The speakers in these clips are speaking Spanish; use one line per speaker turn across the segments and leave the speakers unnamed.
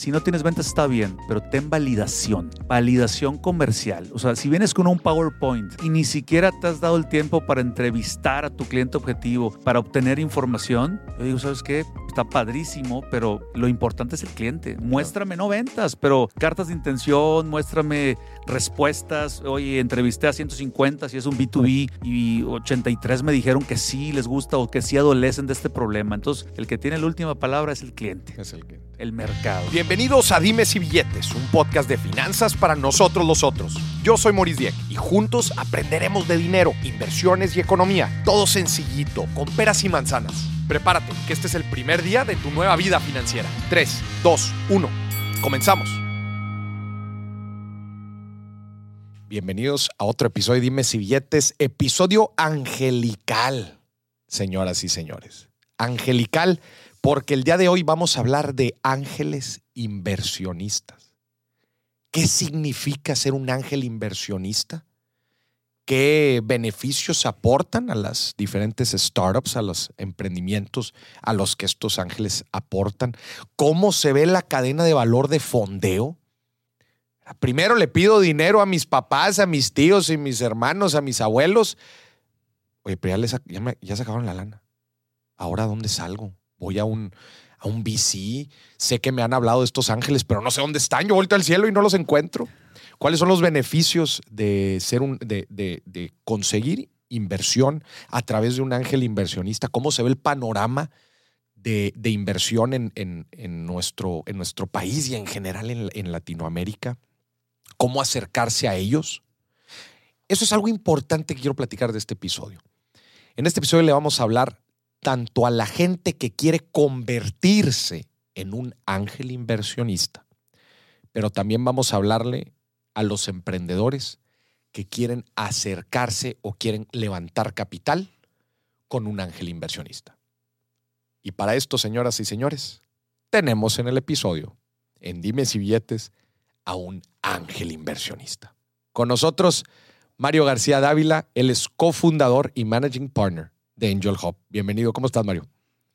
Si no tienes ventas está bien, pero ten validación, validación comercial. O sea, si vienes con un PowerPoint y ni siquiera te has dado el tiempo para entrevistar a tu cliente objetivo, para obtener información, yo digo, ¿sabes qué? Está padrísimo, pero lo importante es el cliente. Muéstrame no ventas, pero cartas de intención, muéstrame respuestas. Oye, entrevisté a 150 si es un B2B y 83 me dijeron que sí les gusta o que sí adolecen de este problema. Entonces, el que tiene la última palabra es el cliente.
Es el cliente.
El mercado.
Bienvenidos a Dimes y Billetes, un podcast de finanzas para nosotros los otros. Yo soy Maurice Dieck y juntos aprenderemos de dinero, inversiones y economía. Todo sencillito, con peras y manzanas. Prepárate, que este es el primer día de tu nueva vida financiera. 3, 2, 1. Comenzamos. Bienvenidos a otro episodio de Dimes y Billetes, episodio angelical, señoras y señores. Angelical porque el día de hoy vamos a hablar de ángeles inversionistas. ¿Qué significa ser un ángel inversionista? ¿Qué beneficios aportan a las diferentes startups, a los emprendimientos a los que estos ángeles aportan? ¿Cómo se ve la cadena de valor de fondeo? Primero le pido dinero a mis papás, a mis tíos y mis hermanos, a mis abuelos. Oye, pero ya, les, ya, la lana. ¿Ahora dónde salgo? Voy a un, a un VC, sé que me han hablado de estos ángeles, pero no sé dónde están, yo vuelto al cielo y no los encuentro. ¿Cuáles son los beneficios de, ser un, de, de, conseguir inversión a través de un ángel inversionista? ¿Cómo se ve el panorama de, inversión en, en, nuestro, en nuestro país y en general en, en Latinoamérica? ¿Cómo acercarse a ellos? Eso es algo importante que quiero platicar de este episodio. En este episodio le vamos a hablar tanto a la gente que quiere convertirse en un ángel inversionista, pero también vamos a hablarle a los emprendedores que quieren acercarse o quieren levantar capital con un ángel inversionista. Y para esto, señoras y señores, tenemos en el episodio, en Dimes y Billetes, a un ángel inversionista. Con nosotros, Mario García Dávila, él es cofundador y managing partner de Angel Hub. Bienvenido, ¿cómo estás, Mario?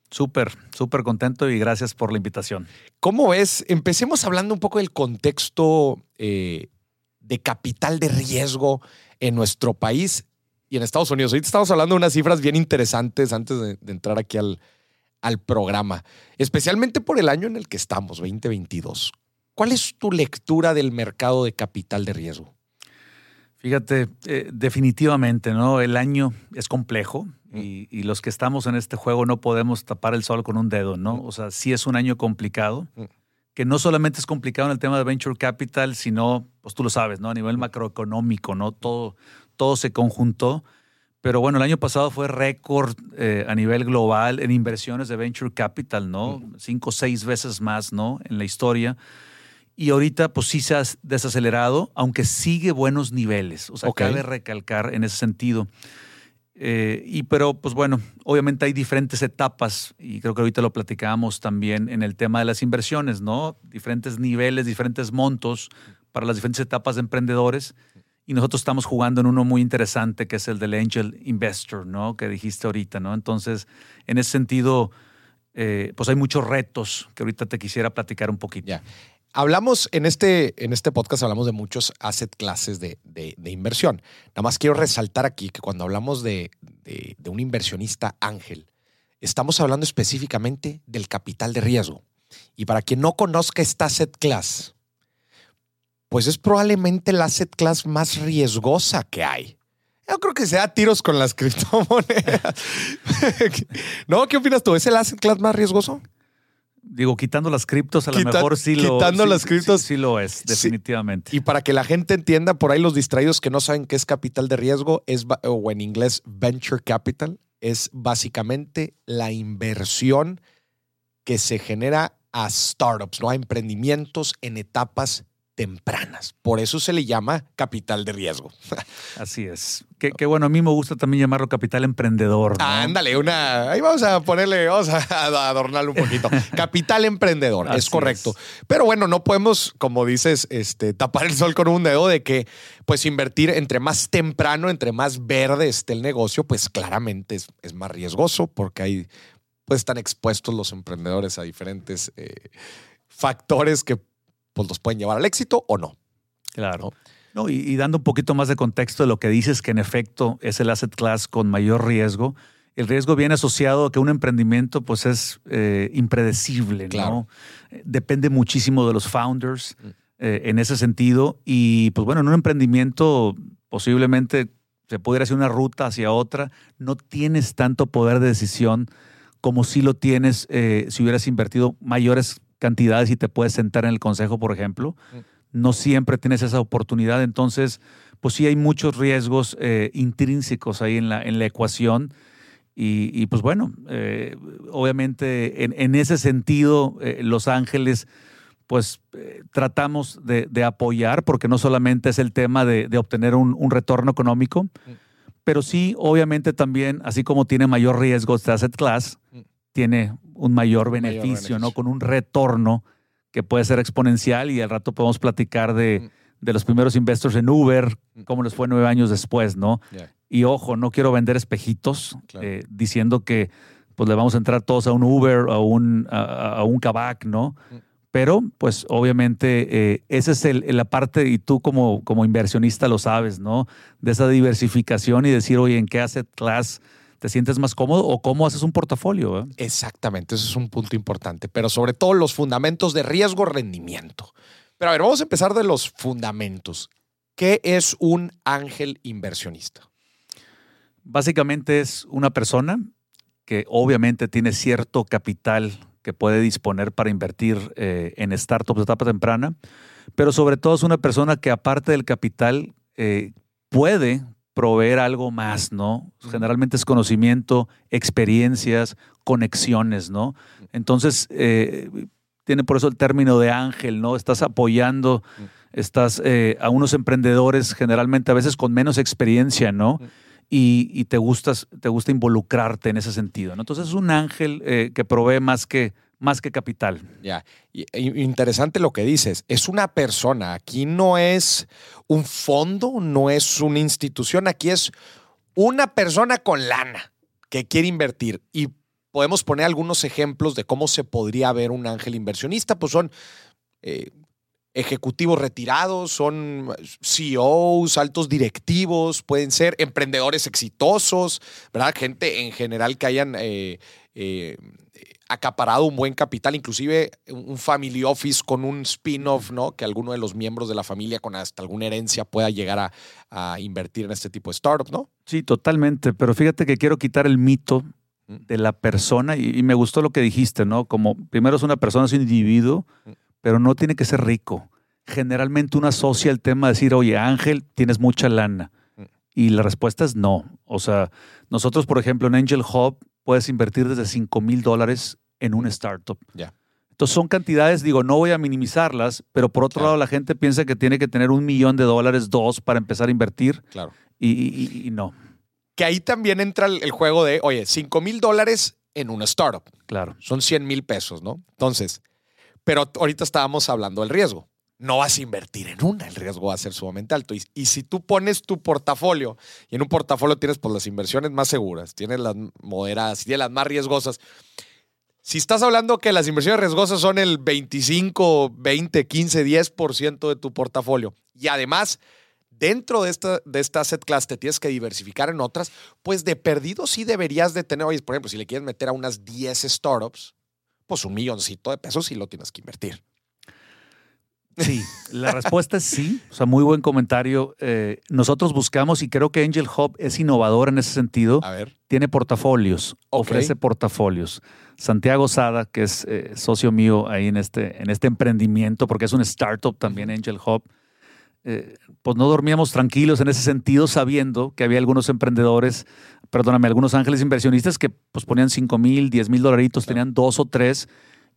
Súper, súper contento y gracias por la invitación.
¿Cómo ves? Empecemos hablando un poco del contexto eh, de capital de riesgo en nuestro país y en Estados Unidos. Ahorita estamos hablando de unas cifras bien interesantes antes de, entrar aquí al, al programa, especialmente por el año en el que estamos, 2022. ¿Cuál es tu lectura del mercado de capital de riesgo?
Fíjate, eh, definitivamente, ¿no? El año es complejo y, los que estamos en este juego no podemos tapar el sol con un dedo, ¿no? O sea, sí es un año complicado, que no solamente es complicado en el tema de venture capital, sino, pues tú lo sabes, ¿no? A nivel macroeconómico, ¿no? Todo, todo se conjuntó. Pero bueno, el año pasado fue récord eh, a nivel global en inversiones de venture capital, ¿no? Cinco o seis veces más, ¿no? En la historia y ahorita pues sí se ha desacelerado, aunque sigue buenos niveles. O sea, cabe recalcar en ese sentido. Eh, y pero pues bueno, obviamente hay diferentes etapas y creo que ahorita lo platicábamos también en el tema de las inversiones, ¿no? Diferentes niveles, diferentes montos para las diferentes etapas de emprendedores. Y nosotros estamos jugando en uno muy interesante que es el del Angel Investor, ¿no? Que dijiste ahorita, ¿no? Entonces, en ese sentido, eh, pues hay muchos retos que ahorita te quisiera platicar un poquito.
Ya. Hablamos en este, en este podcast, hablamos de muchos asset classes de, inversión. Nada más quiero resaltar aquí que cuando hablamos de, de, un inversionista ángel, estamos hablando específicamente del capital de riesgo. Y para quien no conozca esta asset class, pues es probablemente la asset class más riesgosa que hay. Yo creo que sea tiros con las criptomonedas. ¿No? ¿Qué opinas tú? ¿Es el asset class más riesgoso?
Digo, quitando las criptos, a lo mejor sí lo
Quitando las criptos.
Sí, lo es, definitivamente.
Y para que la gente entienda, por ahí los distraídos que no saben qué es capital de riesgo, es, o en inglés venture capital, es básicamente la inversión que se genera a startups, ¿no? a emprendimientos en etapas tempranas. Por eso se le llama capital de riesgo.
Así es. Que, bueno, a mí me gusta también llamarlo capital emprendedor.
ándale, una. Ahí vamos a ponerle, vamos a adornarlo un poquito. capital emprendedor, es correcto. Pero bueno, no podemos, como dices, este, tapar el sol con un dedo de que, pues, invertir entre más temprano, entre más verde esté el negocio, pues claramente es, más riesgoso porque hay, pues, están expuestos los emprendedores a diferentes. Eh, factores que pues, los pueden llevar al éxito o no.
Claro. No, y, dando un poquito más de contexto de lo que dices, que en efecto es el asset class con mayor riesgo, el riesgo viene asociado a que un emprendimiento pues es eh, impredecible, ¿no? Depende muchísimo de los founders mm. eh, en ese sentido. Y pues bueno, en un emprendimiento posiblemente se pudiera hacer una ruta hacia otra, no tienes tanto poder de decisión como si lo tienes eh, si hubieras invertido mayores cantidades y te puedes sentar en el consejo, por ejemplo. Mm. No siempre tienes esa oportunidad, entonces, pues sí hay muchos riesgos eh, intrínsecos ahí en la, en la ecuación. Y, pues bueno, eh, obviamente en, ese sentido, Los Ángeles, pues tratamos de, apoyar, porque no solamente es el tema de, obtener un, un, retorno económico, mm pero sí, obviamente también, así como tiene mayor riesgo este asset class, mm. tiene un mayor beneficio, ¿no? Con un retorno que puede ser exponencial y al rato podemos platicar de, mm. los primeros investors en Uber, mm. cómo les fue nueve años después, ¿no? Y ojo, no quiero vender espejitos eh, diciendo que pues le vamos a entrar todos a un Uber, a un, a, un Kavak, ¿no? Pero, pues, obviamente, eh, esa es la parte, y tú como, como inversionista lo sabes, ¿no? De esa diversificación y decir, oye, ¿en qué asset class te sientes más cómodo o cómo haces un portafolio?
Exactamente, ese es un punto importante. Pero sobre todo los fundamentos de riesgo-rendimiento. Pero a ver, vamos a empezar de los fundamentos. ¿Qué es un ángel inversionista?
Básicamente es una persona que obviamente tiene cierto capital que puede disponer para invertir eh, en startups de etapa temprana, pero sobre todo es una persona que aparte del capital eh, puede proveer algo más, ¿no? Generalmente es conocimiento, experiencias, conexiones, ¿no? Entonces, eh, tiene por eso el término de ángel, ¿no? Estás apoyando, estás a unos emprendedores generalmente a veces con menos experiencia, ¿no? y, te, gustas, te gusta involucrarte en ese sentido. ¿no? Entonces es un ángel eh, que provee más que, más que capital.
Ya, interesante lo que dices. Es una persona. Aquí no es un fondo, no es una institución. Aquí es una persona con lana que quiere invertir. Y podemos poner algunos ejemplos de cómo se podría ver un ángel inversionista. Pues son eh, ejecutivos retirados, son CEOs, altos directivos, pueden ser emprendedores exitosos, ¿verdad? Gente en general que hayan eh, eh, acaparado un buen capital, inclusive un family office con un spin-off, ¿no? Que alguno de los miembros de la familia con hasta alguna herencia pueda llegar a, invertir en este tipo de startups, ¿no?
Sí, totalmente. Pero fíjate que quiero quitar el mito mm. de la persona y, y me gustó lo que dijiste, ¿no? Como primero es una persona, es un individuo mm pero no tiene que ser rico. Generalmente uno asocia el tema de decir, oye, Ángel, tienes mucha lana. Mm. Y la respuesta es no. O sea, nosotros, por ejemplo, en Angel Hub puedes invertir desde 5 mil dólares en una startup.
Ya.
Entonces son cantidades, digo, no voy a minimizarlas, pero por otro lado la gente piensa que tiene que tener un millón de dólares, dos, para empezar a invertir.
Claro.
Y, no.
Que ahí también entra el, juego de, oye, 5 mil dólares en una startup.
Claro.
Son 100 mil pesos, ¿no? Entonces, pero ahorita estábamos hablando del riesgo. No vas a invertir en una, el riesgo va a ser sumamente alto. Y, si tú pones tu portafolio, y en un portafolio tienes pues, las inversiones más seguras, tienes las moderadas, tienes las más riesgosas. Si estás hablando que las inversiones riesgosas son el 25, 20, 15, 10% de tu portafolio, y además dentro de esta, de esta asset class te tienes que diversificar en otras, pues de perdido sí deberías de tener, oye, por ejemplo, si le quieres meter a unas 10 startups, pues un milloncito de pesos sí lo tienes que invertir.
Sí, la respuesta es sí. O sea, muy buen comentario. Eh, nosotros buscamos y creo que Angel Hub es innovador en ese sentido.
A ver.
Tiene portafolios, ofrece portafolios. Santiago Sada, que es eh, socio mío ahí en este, en este emprendimiento, porque es un startup también, Angel Hub, eh, pues no dormíamos tranquilos en ese sentido, sabiendo que había algunos emprendedores, perdóname, algunos ángeles inversionistas que pues ponían 5 mil, 10 mil dolaritos, tenían dos o tres,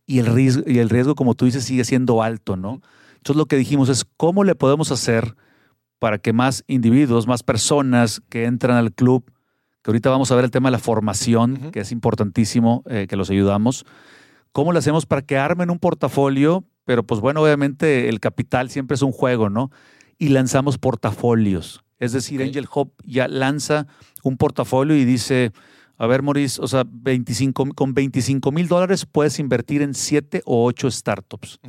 y el, riesgo, y el riesgo, como tú dices, sigue siendo alto, ¿no? Entonces lo que dijimos es, ¿cómo le podemos hacer para que más individuos, más personas que entran al club, que ahorita vamos a ver el tema de la formación, que es importantísimo, eh, que los ayudamos, ¿cómo le hacemos para que armen un portafolio? Pero pues bueno, obviamente el capital siempre es un juego, ¿no? y lanzamos portafolios. Es decir, Angel Hub ya lanza un portafolio y dice, A ver, Maurice, o sea, 25, con 25 mil dólares puedes invertir en 7 o 8 startups.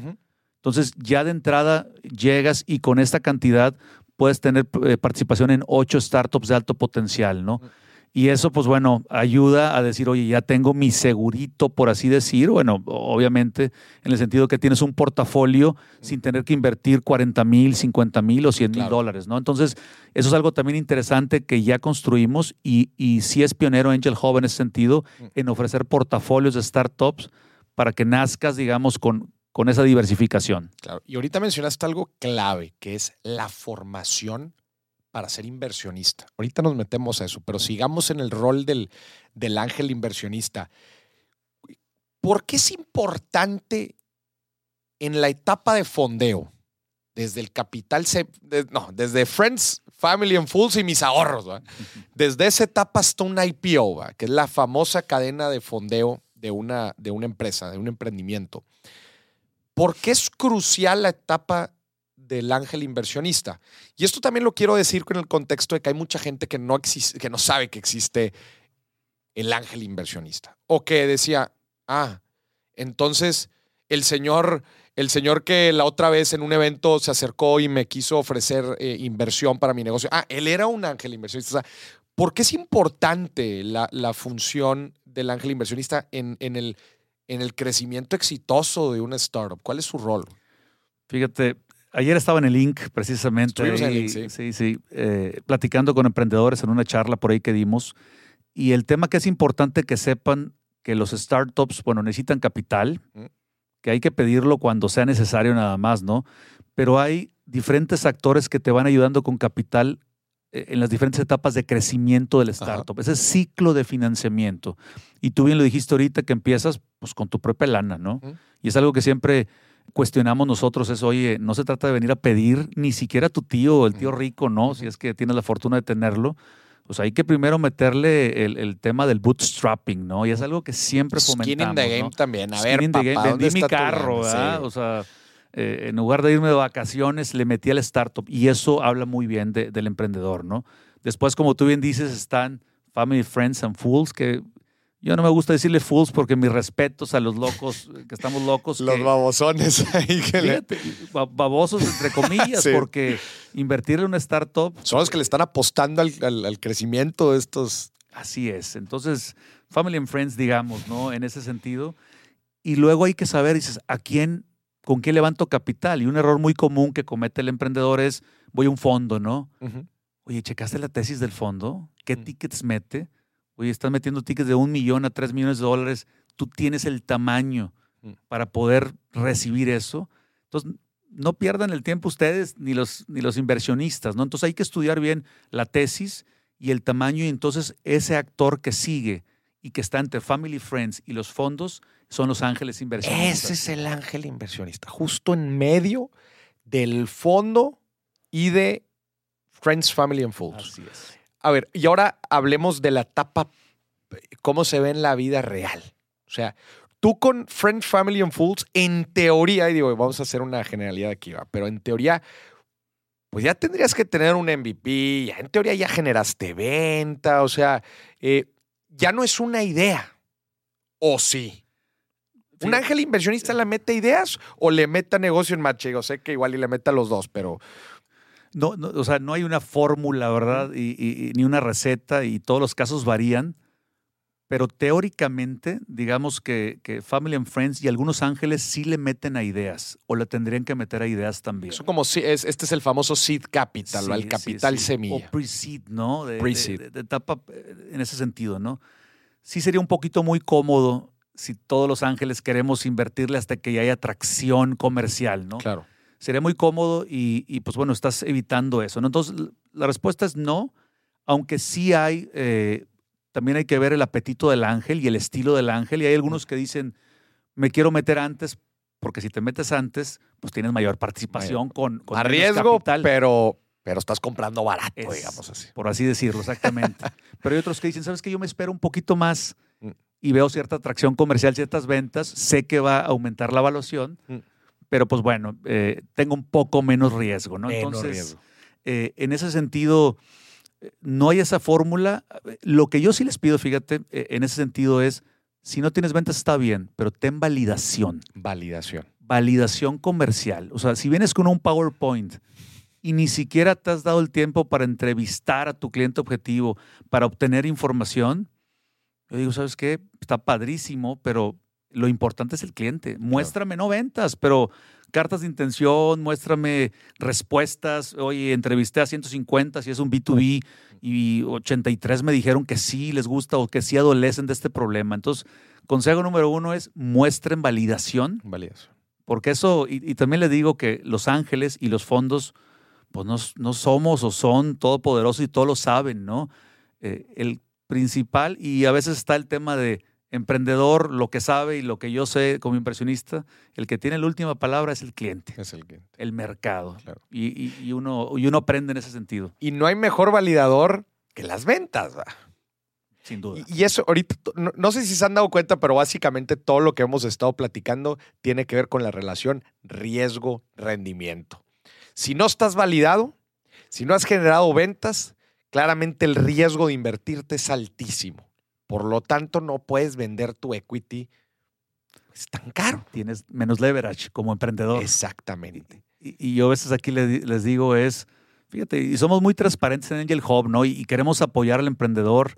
Entonces, ya de entrada llegas y con esta cantidad puedes tener eh, participación en 8 startups de alto potencial, ¿no? Y eso, pues bueno, ayuda a decir, oye, ya tengo mi segurito, por así decir. Bueno, obviamente, en el sentido que tienes un portafolio sin tener que invertir 40 mil, 50 mil o 100 mil dólares, ¿no? Entonces, eso es algo también interesante que ya construimos y, y sí es pionero Angel Hub en ese sentido, en ofrecer portafolios de startups para que nazcas, digamos, con, con esa diversificación.
Claro. Y ahorita mencionaste algo clave, que es la formación para ser inversionista. Ahorita nos metemos a eso, pero sigamos en el rol del, del ángel inversionista. ¿Por qué es importante en la etapa de fondeo, desde el capital, no, desde Friends, Family and Fools y mis ahorros, desde esa etapa hasta un IPO, que es la famosa cadena de fondeo de una, de una empresa, de un emprendimiento? ¿Por qué es crucial la etapa del ángel inversionista. Y esto también lo quiero decir con el contexto de que hay mucha gente que no, que no sabe que existe el ángel inversionista. O que decía, ah, entonces el señor, el señor que la otra vez en un evento se acercó y me quiso ofrecer eh, inversión para mi negocio, ah, él era un ángel inversionista. ¿Por qué es importante la, función del ángel inversionista en, en, el, en el crecimiento exitoso de una startup? ¿Cuál es su rol?
Fíjate, Ayer estaba en el Link, precisamente, sí, sí, eh, platicando con emprendedores en una charla por ahí que dimos. Y el tema que es importante que sepan que los startups, bueno, necesitan capital, que hay que pedirlo cuando sea necesario nada más, ¿no? Pero hay diferentes actores que te van ayudando con capital en las diferentes etapas de crecimiento del startup, ese ciclo de financiamiento. Y tú bien lo dijiste ahorita que empiezas pues con tu propia lana, ¿no? Y es algo que siempre cuestionamos nosotros es, oye, no se trata de venir a pedir ni siquiera a tu tío o el tío rico, ¿no? Si es que tienes la fortuna de tenerlo. Pues hay que primero meterle el, tema del bootstrapping, ¿no? Y es algo que siempre fomentamos.
Skin in the game también. A ver,
Vendí mi carro, ¿verdad? O sea, eh, en lugar de irme de vacaciones, le metí al startup. Y eso habla muy bien del emprendedor, ¿no? Después, como tú bien dices, están Family, Friends and Fools, que yo no me gusta decirle fools porque mis respetos a los locos, que estamos locos.
Los babosones ahí que
Babosos entre comillas, porque invertir en una startup.
Son los que le están apostando al, crecimiento de estos.
Así es. Entonces, family and friends, digamos, ¿no? En ese sentido. Y luego hay que saber, dices, ¿a quién, con qué levanto capital? Y un error muy común que comete el emprendedor es, voy a un fondo, ¿no? Oye, ¿checaste la tesis del fondo? ¿Qué tickets mete? oye, estás metiendo tickets de un millón a tres millones de dólares, tú tienes el tamaño mm. para poder recibir eso. Entonces, no pierdan el tiempo ustedes ni los, ni los inversionistas, ¿no? Entonces hay que estudiar bien la tesis y el tamaño y entonces ese actor que sigue y que está entre Family Friends y los fondos son los ángeles inversionistas.
Ese es el ángel inversionista, justo en medio del fondo y de Friends, Family and Fools.
Así es.
A ver, y ahora hablemos de la etapa, cómo se ve en la vida real. O sea, tú con Friends, Family and Fools, en teoría, y digo, vamos a hacer una generalidad aquí, pero en teoría, pues ya tendrías que tener un MVP, ya en teoría ya generaste venta, o sea, eh, ya no es una idea. ¿O sí? ¿Un ángel inversionista le mete ideas o le meta negocio en match? Yo sé que igual y le meta los dos, pero
no, no, o sea, no hay una fórmula, ¿verdad? Y, ni una receta y todos los casos varían. Pero teóricamente, digamos que, Family and Friends y algunos ángeles sí le meten a ideas o le tendrían que meter a ideas también.
Eso como si es, este es el famoso seed capital, o el capital semilla.
O pre-seed, ¿no? De, pre-seed. De, etapa eh, en ese sentido, ¿no? Sí sería un poquito muy cómodo si todos los ángeles queremos invertirle hasta que haya atracción comercial, ¿no?
Claro
sería muy cómodo y, pues bueno, estás evitando eso. ¿no? Entonces, la respuesta es no, aunque sí hay, eh, también hay que ver el apetito del ángel y el estilo del ángel. Y hay algunos que dicen, me quiero meter antes, porque si te metes antes, pues tienes mayor participación con, con
a riesgo, pero pero estás comprando barato, digamos así.
Por así decirlo, exactamente. pero hay otros que dicen, ¿sabes qué? Yo me espero un poquito más mm. Y veo cierta atracción comercial, ciertas ventas, sé que va a aumentar la evaluación, mm pero pues bueno, eh, tengo un poco menos riesgo, ¿no? Entonces, eh, en ese sentido, no hay esa fórmula. Lo que yo sí les pido, fíjate, eh, en ese sentido es, si no tienes ventas está bien, pero ten validación.
Validación.
Validación comercial. O sea, si vienes con un PowerPoint y ni siquiera te has dado el tiempo para entrevistar a tu cliente objetivo, para obtener información, yo digo, ¿sabes qué? Está padrísimo, pero lo importante es el cliente. Muéstrame, no ventas, pero cartas de intención, muéstrame respuestas. Oye, entrevisté a 150 si es un B2B y 83 me dijeron que sí les gusta o que sí adolecen de este problema. Entonces, consejo número uno es muestren validación.
Validación.
Porque eso, y, también le digo que los ángeles y los fondos, pues no, no somos o son todopoderosos y todos lo saben, ¿no? Eh, el principal, y a veces está el tema de emprendedor, lo que sabe y lo que yo sé como impresionista, el que tiene la última palabra es el cliente.
Es el cliente.
El mercado. Y, uno, y uno aprende en ese sentido.
Y no hay mejor validador que las ventas. ¿va?
Sin duda.
Y, eso ahorita, no, sé si se han dado cuenta, pero básicamente todo lo que hemos estado platicando tiene que ver con la relación riesgo-rendimiento. Si no estás validado, si no has generado ventas, claramente el riesgo de invertirte es altísimo. Por lo tanto, no puedes vender tu equity. Es tan caro.
Tienes menos leverage como emprendedor.
Exactamente.
Y, yo a veces aquí les, digo es, fíjate, y somos muy transparentes en Angel Hub, ¿no? Y, queremos apoyar al emprendedor.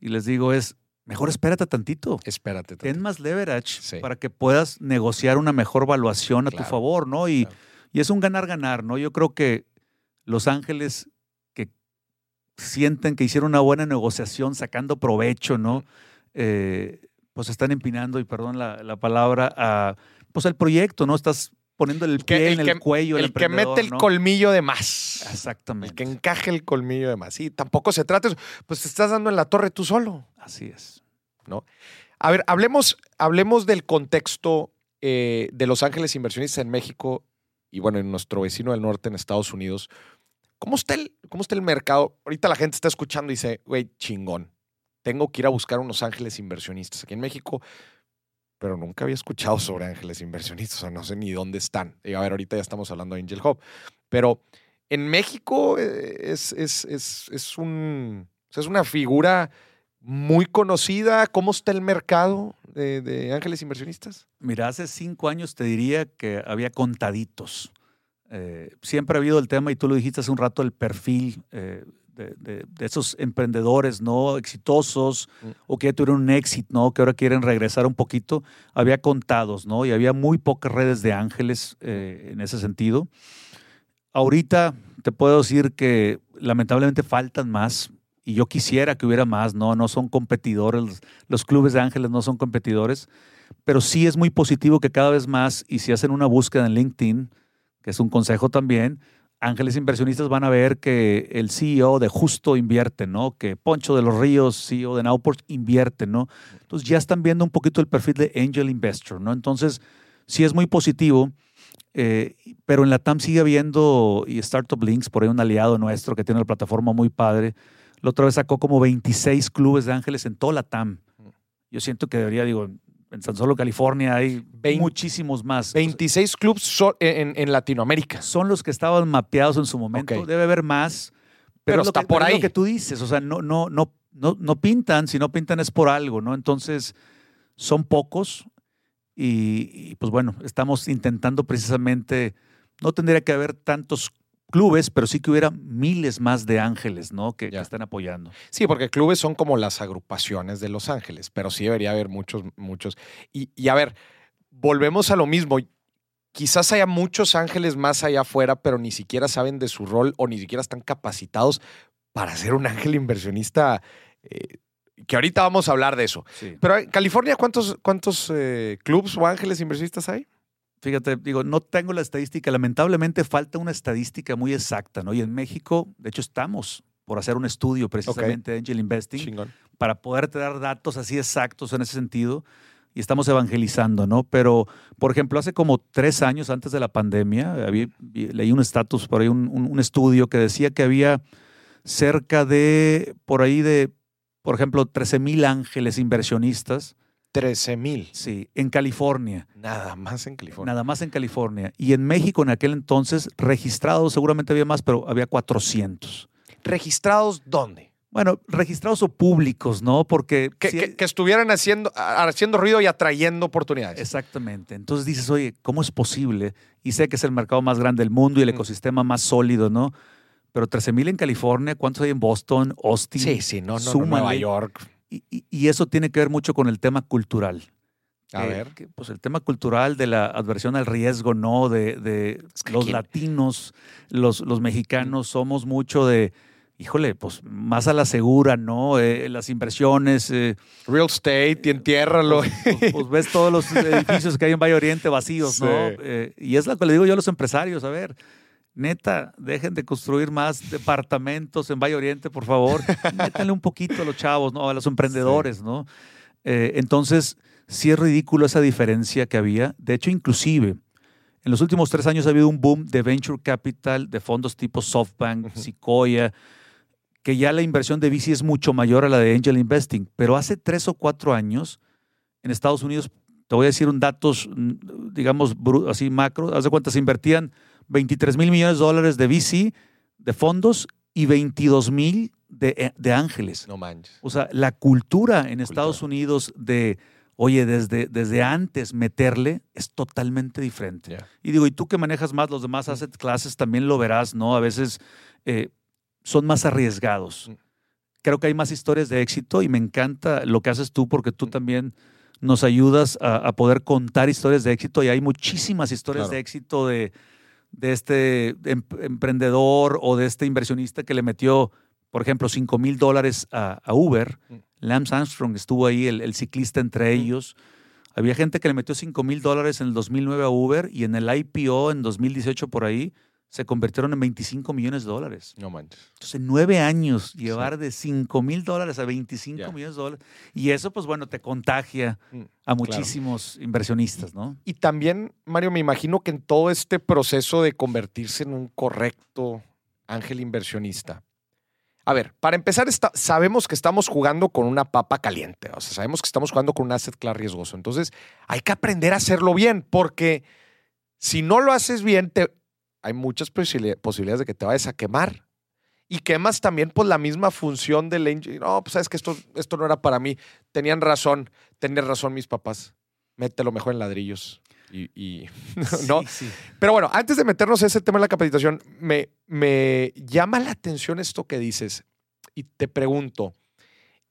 Y les digo es, mejor espérate tantito.
Espérate.
Tantito. Ten más leverage para que puedas negociar una mejor valuación a tu favor, ¿no? Y, y es un ganar-ganar, ¿no? Yo creo que Los Ángeles sienten que hicieron una buena negociación sacando provecho, ¿no? Eh, pues están empinando, y perdón la, palabra, a, pues el proyecto, ¿no? Estás poniendo el pie en el cuello.
El, que mete el colmillo de más.
Exactamente.
El que encaje el colmillo de más. Y tampoco se trata, pues te estás dando en la torre tú solo.
Así es.
¿No? A ver, hablemos, hablemos del contexto eh, de Los Ángeles Inversionistas en México y bueno, en nuestro vecino del norte en Estados Unidos. ¿Cómo está, el, ¿Cómo está el mercado? Ahorita la gente está escuchando y dice, güey, chingón. Tengo que ir a buscar unos ángeles inversionistas aquí en México, pero nunca había escuchado sobre ángeles inversionistas. O sea, no sé ni dónde están. A ver, ahorita ya estamos hablando de Angel Hub. Pero en México eh, es, es, es, es, un, es una figura muy conocida. ¿Cómo está el mercado de, ángeles inversionistas?
Mira, hace cinco años te diría que había contaditos. Eh, siempre ha habido el tema, y tú lo dijiste hace un rato, el perfil eh, de, esos emprendedores no exitosos mm. o que ya tuvieron un éxito, ¿no? que ahora quieren regresar un poquito. Había contados, ¿no? Y había muy pocas redes de ángeles eh, en ese sentido. Ahorita te puedo decir que lamentablemente faltan más y yo quisiera que hubiera más, ¿no? No son competidores, los clubes de ángeles no son competidores, pero sí es muy positivo que cada vez más, y si hacen una búsqueda en LinkedIn, que es un consejo también, ángeles inversionistas van a ver que el CEO de Justo invierte, ¿no? Que Poncho de los Ríos, CEO de Nowport, invierte, ¿no? Entonces ya están viendo un poquito el perfil de Angel Investor, ¿no? Entonces, sí es muy positivo, eh, pero en la TAM sigue habiendo, y Startup Links, por ahí un aliado nuestro que tiene una plataforma muy padre, la otra vez sacó como 26 clubes de ángeles en toda la TAM. Yo siento que debería, digo, en San Solo, California, hay muchísimos más.
26 clubes en, Latinoamérica.
Son los que estaban mapeados en su momento. Debe haber más. Pero, está por ahí. lo que tú dices. O sea, no, no, no, no, no pintan. Si no pintan es por algo, ¿no? Entonces, son pocos. y pues bueno, estamos intentando precisamente. No tendría que haber tantos clubes, pero sí que hubiera miles más de ángeles, ¿no? Que, ya. están apoyando.
Sí, porque clubes son como las agrupaciones de Los Ángeles, pero sí debería haber muchos, muchos. Y, a ver, volvemos a lo mismo. Quizás haya muchos ángeles más allá afuera, pero ni siquiera saben de su rol o ni siquiera están capacitados para ser un ángel inversionista. Eh, que ahorita vamos a hablar de eso. Pero en California, ¿cuántos, cuántos eh, clubs o ángeles inversionistas hay?
Fíjate, digo, no tengo la estadística. Lamentablemente falta una estadística muy exacta, ¿no? Y en México, de hecho, estamos por hacer un estudio precisamente de Angel Investing para poderte dar datos así exactos en ese sentido. Y estamos evangelizando, ¿no? Pero, por ejemplo, hace como tres años antes de la pandemia, leí un estatus por ahí, un, un estudio que decía que había cerca de, por ahí de, por ejemplo, 13 mil ángeles inversionistas
13 mil.
Sí, en California.
Nada más en California.
Nada más en California. Y en México en aquel entonces, registrados seguramente había más, pero había 400.
¿Registrados dónde?
Bueno, registrados o públicos, ¿no? Porque...
Que,
si-
que- que estuvieran haciendo, haciendo ruido y atrayendo oportunidades.
Exactamente. Entonces dices, oye, ¿cómo es posible? Y sé que es el mercado más grande del mundo y el
Mm.
ecosistema más sólido, ¿no? Pero 13 mil en California, ¿cuántos hay en Boston, Austin?
Sí, sí, no, no, no. Nueva York.
Y, eso tiene que ver mucho con el tema cultural.
A ver.
que, pues el tema cultural de la adversión al riesgo, ¿no? De, los latinos, los, los mexicanos, somos mucho de, híjole, pues más a la segura, ¿no? Eh, las inversiones, eh,
Real estate y entiérralo.
pues, pues ves todos los edificios que hay en Valle Oriente vacíos, ¿no? Eh, y es lo que le digo yo a los empresarios, a ver, neta, dejen de construir más departamentos en Valle Oriente, por favor. Métanle un poquito a los chavos, ¿no? A los emprendedores, ¿no? Eh, entonces, sí es ridículo esa diferencia que había. De hecho, inclusive, en los últimos tres años ha habido un boom de venture capital, de fondos tipo SoftBank,
Ujú.
Sequoia, que ya la inversión de VC es mucho mayor a la de angel investing. Pero hace tres o cuatro años, en Estados Unidos, te voy a decir un datos, mm, digamos, así macro, haz de cuenta, se invertían 23 mil millones de dólares de VC, de fondos, y 22 mil de, eh, de ángeles.
No manches.
O sea, la cultura en Estados Unidos de, oye, desde, desde antes meterle es totalmente diferente. Y digo, y tú que manejas más los demás asset classes, también lo verás, ¿no? A veces eh, son más arriesgados.
Mm.
Creo que hay más historias de éxito y me encanta lo que haces tú porque tú
Mm.
también nos ayudas a, a poder contar historias de éxito y hay muchísimas historias
Claro.
de éxito de, de este em- emprendedor o de este inversionista que le metió, por ejemplo, 5 mil dólares a, a Uber.
Mm.
Lance Armstrong estuvo ahí, el, el ciclista entre
Mm.
ellos. Había gente que le metió 5 mil dólares en el 2009 a Uber y en el IPO en 2018 por ahí se convirtieron en 25 millones de dólares.
No manches.
Entonces, en nueve años, llevar de 5 mil dólares a 25
Ya.
millones de dólares. Y eso, pues bueno, te contagia
Mm,
a muchísimos inversionistas, ¿no?
Y también, Mario, me imagino que en todo este proceso de convertirse en un correcto ángel inversionista. A ver, para empezar, está- sabemos que estamos jugando con una papa caliente. O sea, sabemos que estamos jugando con un asset class riesgoso. Entonces, hay que aprender a hacerlo bien, porque si no lo haces bien, te- hay muchas posibili- posibilidades de que te vayas a quemar. Y quemas también por la misma función del angel. No, pues sabes que esto, esto no era para mí. Tenían razón, tenían razón mis papás. Mételo mejor en ladrillos. Y, y- no.
Sí, sí.
Pero bueno, antes de meternos a ese tema de la capacitación, me, me llama la atención esto que dices. Y te pregunto,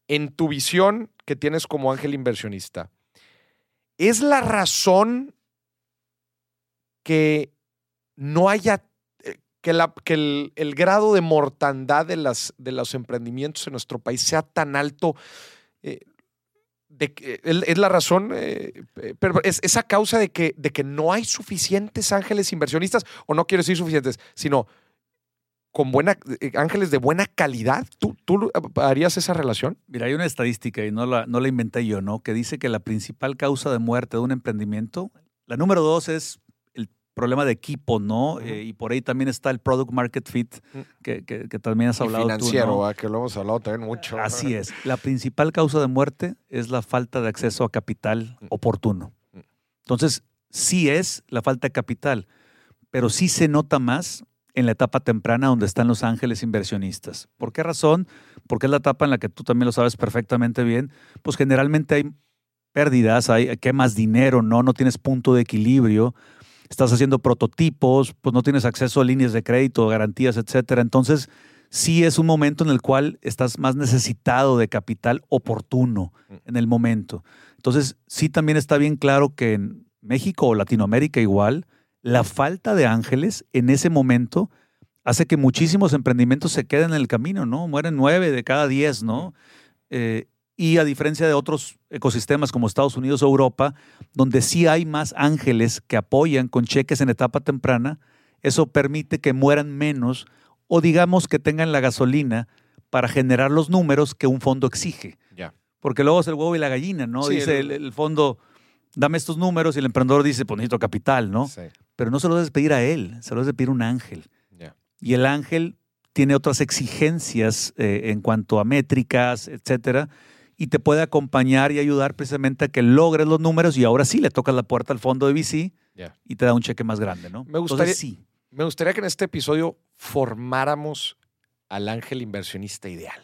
en tu visión que tienes como ángel inversionista, ¿es la razón que no haya, eh, que, la, que el, grado de mortandad de, las, de los emprendimientos en nuestro país sea tan alto? eh, que- es la razón, eh, eh, pero es esa causa de que, de que no hay suficientes ángeles inversionistas, o no quiero decir suficientes, sino con buena, eh, ángeles de buena calidad. ¿Tú, tú harías esa relación?
Mira, hay una estadística y no la, no la inventé yo, ¿no? Que dice que la principal causa de muerte de un emprendimiento, la número dos es problema de equipo, ¿no? Eh, y por ahí también está el product market fit,
Mm.
que, que- que también has
Y
hablado
financiero,
tú, ¿no?
¿va? que lo hemos hablado también mucho.
Así es. La principal causa de muerte es la falta de acceso a capital
Mm.
oportuno.
Mm.
Entonces, sí es la falta de capital, pero sí se nota más en la etapa temprana donde están los ángeles inversionistas. ¿Por qué razón? Porque es la etapa en la que tú también lo sabes perfectamente bien. Pues generalmente hay pérdidas, hay quemas dinero, ¿no? No tienes punto de equilibrio, estás haciendo prototipos, pues no tienes acceso a líneas de crédito, garantías, etcétera. Entonces, sí es un momento en el cual estás más necesitado de capital oportuno
Mm.
en el momento. Entonces, sí también está bien claro que en México o Latinoamérica igual, la falta de ángeles en ese momento hace que muchísimos emprendimientos se queden en el camino, ¿no? Mueren nueve de cada diez, ¿no? Eh, y a diferencia de otros ecosistemas como Estados Unidos o Europa, donde sí hay más ángeles que apoyan con cheques en etapa temprana, eso permite que mueran menos o digamos que tengan la gasolina para generar los números que un fondo exige.
Ya.
Porque luego es el huevo y la gallina, ¿no?
Sí,
dice
el-
fondo, dame estos números y el emprendedor dice, pues necesito capital, ¿no?
Sí,
Pero no se lo debes pedir a él, se lo debes pedir a un ángel.
ya.
Y el ángel tiene otras exigencias eh, en cuanto a métricas, etcétera, y te puede acompañar y ayudar precisamente a que logres los números y ahora sí le tocas la puerta al fondo de VC y te da un cheque más grande, ¿no?
Me gustaría-
Entonces, sí.
Me gustaría que en este episodio formáramos al ángel inversionista ideal?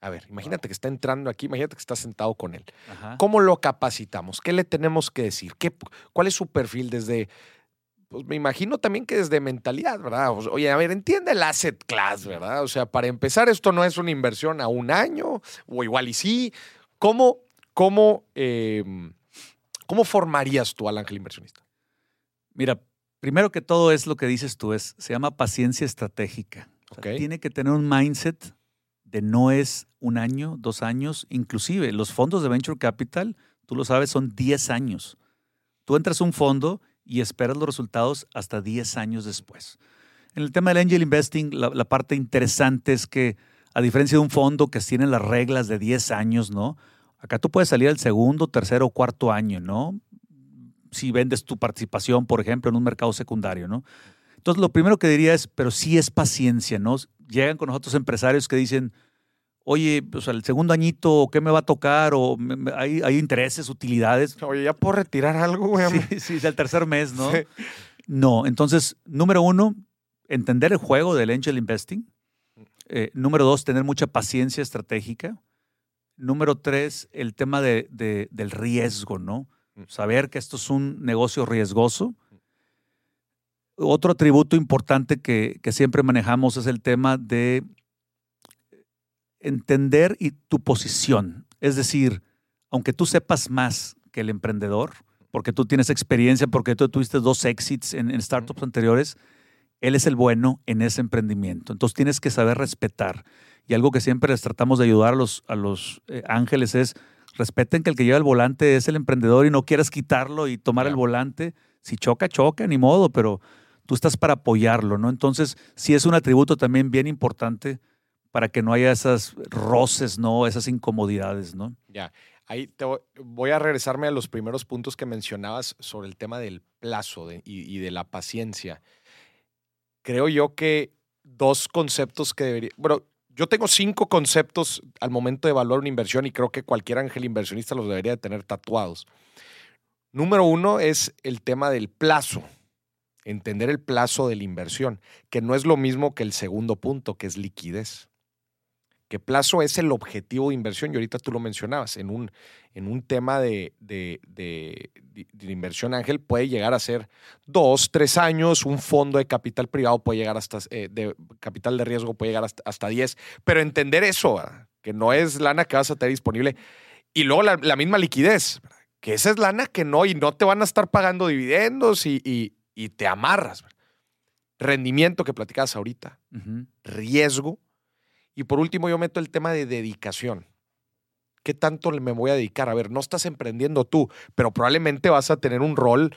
A ver, imagínate que está entrando aquí, imagínate que está sentado con él.
Ajá.
¿Cómo lo capacitamos? ¿Qué le tenemos que decir? ¿Qué, ¿Cuál es su perfil desde, pues me imagino también que desde mentalidad, ¿verdad? Oye, a ver, entiende el asset class, ¿verdad? O sea, para empezar, esto no es una inversión a un año, o igual y sí. ¿Cómo, cómo, eh, cómo formarías tú al ángel inversionista?
Mira, primero que todo es lo que dices tú, es, se llama paciencia estratégica. O sea,
Ok.
Tiene que tener un mindset de no es un año, dos años, inclusive los fondos de Venture Capital, tú lo sabes, son 10 años. Tú entras a un fondo y esperas los resultados hasta 10 años después. En el tema del angel investing, la, parte interesante es que, a diferencia de un fondo que tiene las reglas de 10 años, ¿no? Acá tú puedes salir al segundo, tercero o cuarto año, ¿no? Si vendes tu participación, por ejemplo, en un mercado secundario, ¿no? Entonces, lo primero que diría es, pero sí es paciencia, ¿no? Llegan con nosotros empresarios que dicen, oye, pues al segundo añito, ¿qué me va a tocar? O me- hay, hay intereses, utilidades.
Oye, ya puedo retirar algo, güey.
Sí, sí, es el tercer mes, ¿no?
Sí.
No, entonces, número uno, entender el juego del angel investing. Eh, número dos, tener mucha paciencia estratégica. Número tres, el tema de- de- del riesgo, ¿no?
Mm.
Saber que esto es un negocio riesgoso. Otro atributo importante que, que siempre manejamos es el tema de entender y tu posición. Es decir, aunque tú sepas más que el emprendedor, porque tú tienes experiencia, porque tú tuviste dos exits en, en startups anteriores, él es el bueno en ese emprendimiento. Entonces tienes que saber respetar. Y algo que siempre les tratamos de ayudar a los, a los eh, ángeles es respeten que el que lleva el volante es el emprendedor y no quieras quitarlo y tomar el volante. Si choca, choca, ni modo, pero tú estás para apoyarlo, ¿no? Entonces, sí es un atributo también bien importante para que no haya esas roces, ¿no? Esas incomodidades, ¿no?
Ya, ahí te voy- a regresarme a los primeros puntos que mencionabas sobre el tema del plazo y, y de la paciencia. Creo yo que dos conceptos que debería... Bueno, yo tengo cinco conceptos al momento de evaluar una inversión y creo que cualquier ángel inversionista los debería de tener tatuados. Número uno es el tema del plazo, entender el plazo de la inversión, que no es lo mismo que el segundo punto, que es liquidez que plazo es el objetivo de inversión, y ahorita tú lo mencionabas, en un, en un tema de, de- de- inversión ángel puede llegar a ser dos, tres años, un fondo de capital privado puede llegar hasta, eh, de capital de riesgo puede llegar hasta, hasta 10, pero entender eso, ¿verdad? que no es lana que vas a tener disponible, y luego la, la misma liquidez, ¿verdad? que esa es lana que no, y no te van a estar pagando dividendos y, y- y te amarras. ¿verdad? Rendimiento que platicabas ahorita riesgo. Y por último, yo meto el tema de dedicación. ¿Qué tanto me voy a dedicar? A ver, no estás emprendiendo tú, pero probablemente vas a tener un rol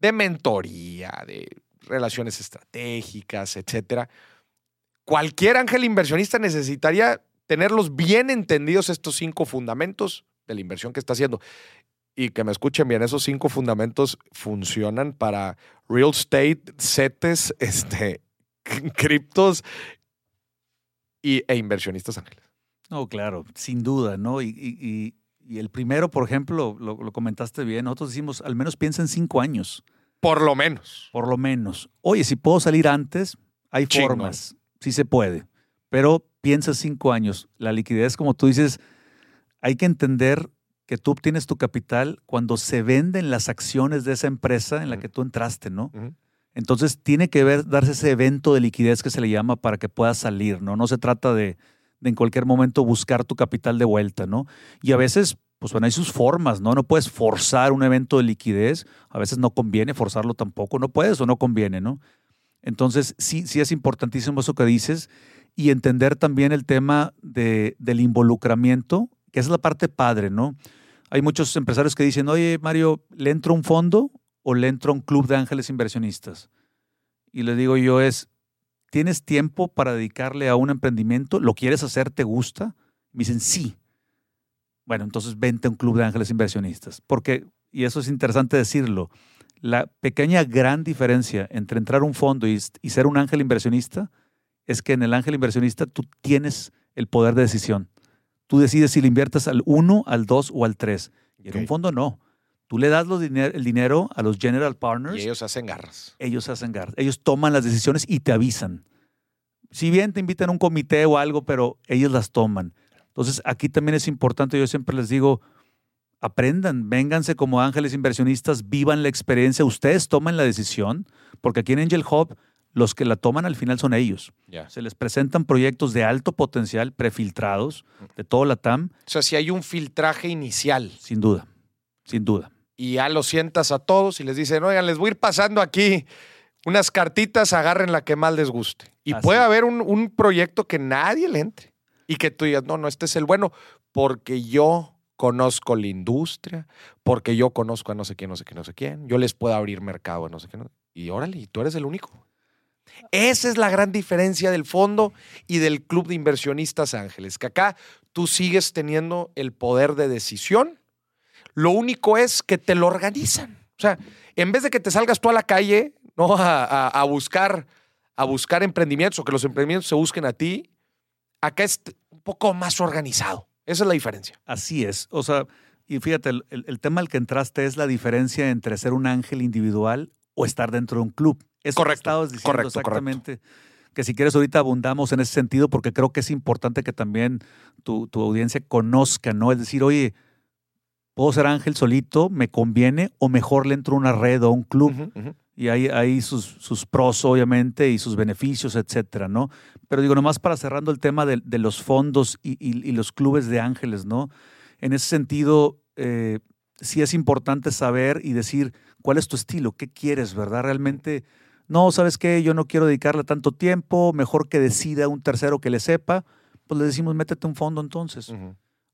de mentoría, de relaciones estratégicas, etcétera. Cualquier ángel inversionista necesitaría tenerlos bien entendidos estos cinco fundamentos de la inversión que está haciendo. Y que me escuchen bien, esos cinco fundamentos funcionan para real estate, CETES, este, criptos y, e inversionistas ángeles.
No, claro, sin duda, ¿no? Y, y- el primero, por ejemplo, lo, lo comentaste bien, nosotros decimos, al menos piensa en cinco años,
Por lo menos.
por lo menos. Oye, si puedo salir antes, hay formas, sí se puede, pero piensa cinco años. La liquidez, como tú dices, hay que entender que tú obtienes tu capital cuando se venden las acciones de esa empresa en la que tú entraste, ¿no? Entonces tiene que darse ese evento de liquidez que se le llama para que puedas salir, ¿no? No se trata de, en cualquier momento buscar tu capital de vuelta, ¿no? Y a veces, pues bueno, hay sus formas, ¿no? No puedes forzar un evento de liquidez, a veces no conviene forzarlo tampoco, no puedes o no conviene, ¿no? Entonces sí, sí es importantísimo eso que dices y entender también el tema de, del involucramiento, que es la parte padre, ¿no? Hay muchos empresarios que dicen, oye, Mario, ¿le entro un fondo o le entro a un club de ángeles inversionistas? Y les digo yo es, ¿tienes tiempo para dedicarle a un emprendimiento? ¿Lo quieres hacer? ¿Te gusta? Me dicen, sí. Bueno, entonces vente a un club de ángeles inversionistas. Porque, y eso es interesante decirlo, la pequeña gran diferencia entre entrar a un fondo y, y ser un ángel inversionista es que en el ángel inversionista tú tienes el poder de decisión. Tú decides si le inviertes al 1, al 2 o al 3. Y en un fondo no. Tú le das los diner- el dinero a los general partners
Y ellos hacen garras.
ellos hacen gar- ellos toman las decisiones y te avisan. si bien te invitan a un comité o algo, pero ellos las toman. Entonces, aquí también es importante, yo siempre les digo, aprendan, vénganse como ángeles inversionistas, vivan la experiencia, ustedes toman la decisión, porque aquí en Angel Hub los que la toman al final son ellos. Se les presentan proyectos de alto potencial, prefiltrados, de todo la TAM.
O sea, si hay un filtraje inicial.
Sin duda, sin duda.
Y ya lo sientas a todos y les dicen, oigan, les voy a ir pasando aquí unas cartitas, agarren la que más les guste. Y puede haber un, un proyecto que nadie le entre. Y que tú digas, no, no, este es el bueno, porque yo conozco la industria, porque yo conozco a no sé quién, no sé quién, no sé quién, yo les puedo abrir mercado a no sé quién. Y órale, tú eres el único. Esa es la gran diferencia del fondo y del club de inversionistas ángeles, que acá tú sigues teniendo el poder de decisión. Lo único es que te lo organizan. O sea, en vez de que te salgas tú a la calle ¿no? a, buscar, a buscar emprendimientos o que los emprendimientos se busquen a ti, acá es un poco más organizado. Esa es la diferencia.
Así es. O sea, y fíjate, el, el tema al que entraste es la diferencia entre ser un ángel individual o estar dentro de un club.
Es correcto.
diciendo correcto, exactamente. Que si quieres ahorita abundamos en ese sentido porque creo que es importante que también tu, audiencia conozca, ¿no? Es decir, oye, puedo ser ángel solito, me conviene o mejor le entro a una red o a un club. Y hay, hay sus, sus, pros, obviamente, y sus beneficios, etcétera, ¿no? Pero digo, nomás para cerrando el tema de, los fondos y, los clubes de ángeles, ¿no? En ese sentido, eh, sí es importante saber y decir cuál es tu estilo, qué quieres, ¿verdad? Realmente no, ¿sabes qué? Yo no quiero dedicarle tanto tiempo, mejor que decida un tercero que le sepa, pues le decimos, métete un fondo entonces.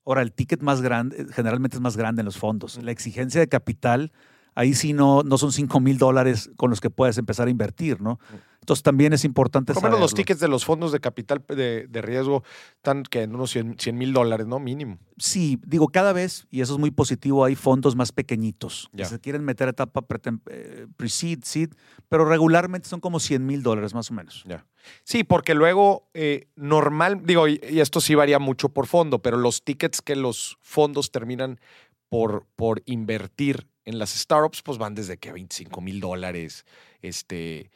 Ahora, el ticket más grande, generalmente es más grande en los fondos. La exigencia de capital ahí sí no, no son 5 mil dólares con los que puedes empezar a invertir, ¿no? Entonces también es importante
Por lo menos los tickets de los fondos de capital de, riesgo están que en unos 100 mil dólares, ¿no? Mínimo.
Sí, digo, cada vez, y eso es muy positivo, hay fondos más pequeñitos que se quieren meter a etapa eh, pre-seed, seed, pero regularmente son como 100 mil dólares más o menos.
Ya. Sí, porque luego eh, normal, digo, y, esto sí varía mucho por fondo, pero los tickets que los fondos terminan por, por invertir en las startups, pues van desde que 25 mil dólares, este...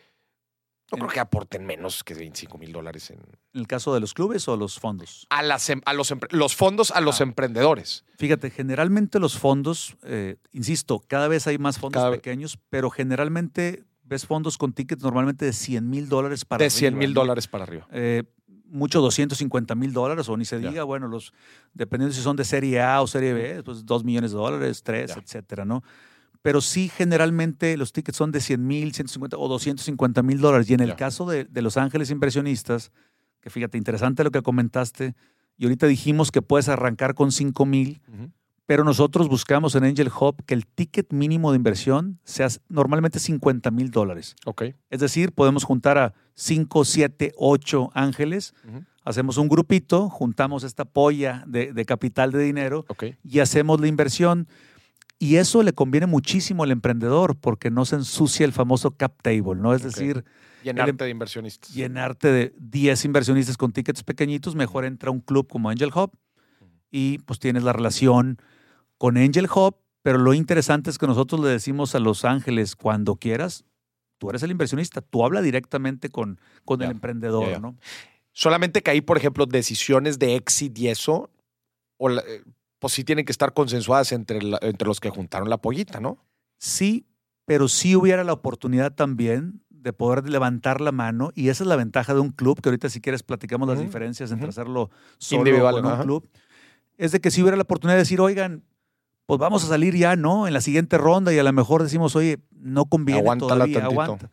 No creo que aporten menos que 25 mil dólares en...
¿En el caso de los clubes o los fondos?
A, las, em, a los, los fondos a los ah. emprendedores.
Fíjate, generalmente los fondos, eh, insisto, cada vez hay más fondos pequeños, pero generalmente ves fondos con tickets normalmente de 100 mil dólares para
arriba. De 100 mil dólares para arriba.
Eh, mucho 250 mil dólares, o ni se diga, bueno, los, dependiendo si son de serie A o serie B, pues 2 millones de dólares, 3, etcétera, ¿no? Pero sí, generalmente los tickets son de 100 mil, 150 o 250 mil dólares. Y en el caso de, Los Ángeles Inversionistas, que fíjate, interesante lo que comentaste, y ahorita dijimos que puedes arrancar con 5 mil, pero nosotros buscamos en Angel Hub que el ticket mínimo de inversión sea normalmente 50 mil dólares.
Ok.
Es decir, podemos juntar a 5, 7, 8 ángeles, hacemos un grupito, juntamos esta polla de, capital de dinero y hacemos la inversión. Y eso le conviene muchísimo al emprendedor porque no se ensucia el famoso cap table, ¿no? Es decir...
Llenarte de inversionistas.
Llenarte de 10 inversionistas con tickets pequeñitos, mejor entra a un club como Angel Hub y pues tienes la relación con Angel Hub, pero lo interesante es que nosotros le decimos a Los Ángeles, cuando quieras, tú eres el inversionista, tú habla directamente con, con el emprendedor, ¿no?
Solamente que hay, por ejemplo, decisiones de exit y eso, o eh, pues sí tienen que estar consensuadas entre, entre los que juntaron la pollita, ¿no?
Sí, pero sí hubiera la oportunidad también de poder levantar la mano, y esa es la ventaja de un club, que ahorita si quieres platicamos las diferencias entre hacerlo solo Individual, o un club, es de que si hubiera la oportunidad de decir, oigan, pues vamos a salir ya, ¿no? En la siguiente ronda y a lo mejor decimos, oye, no conviene todavía, aguanta.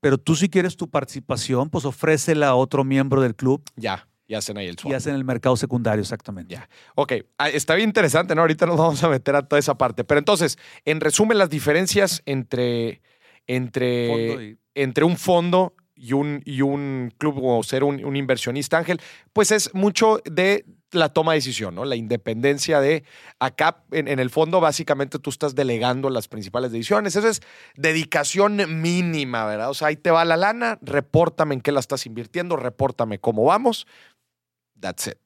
Pero tú si quieres tu participación, pues ofrécela a otro miembro del club.
Ya, y hacen ahí el swap.
Y hacen el mercado secundario, exactamente.
Ya. Ok, ah, está bien interesante, ¿no? Ahorita nos vamos a meter a toda esa parte. Pero entonces, en resumen, las diferencias entre, entre, entre un fondo y un, y un club o ser un, un inversionista, Ángel, pues es mucho de la toma de decisión, ¿no? La independencia de acá, en, el fondo, básicamente tú estás delegando las principales decisiones. Eso es dedicación mínima, ¿verdad? O sea, ahí te va la lana, repórtame en qué la estás invirtiendo, repórtame cómo vamos. That's it.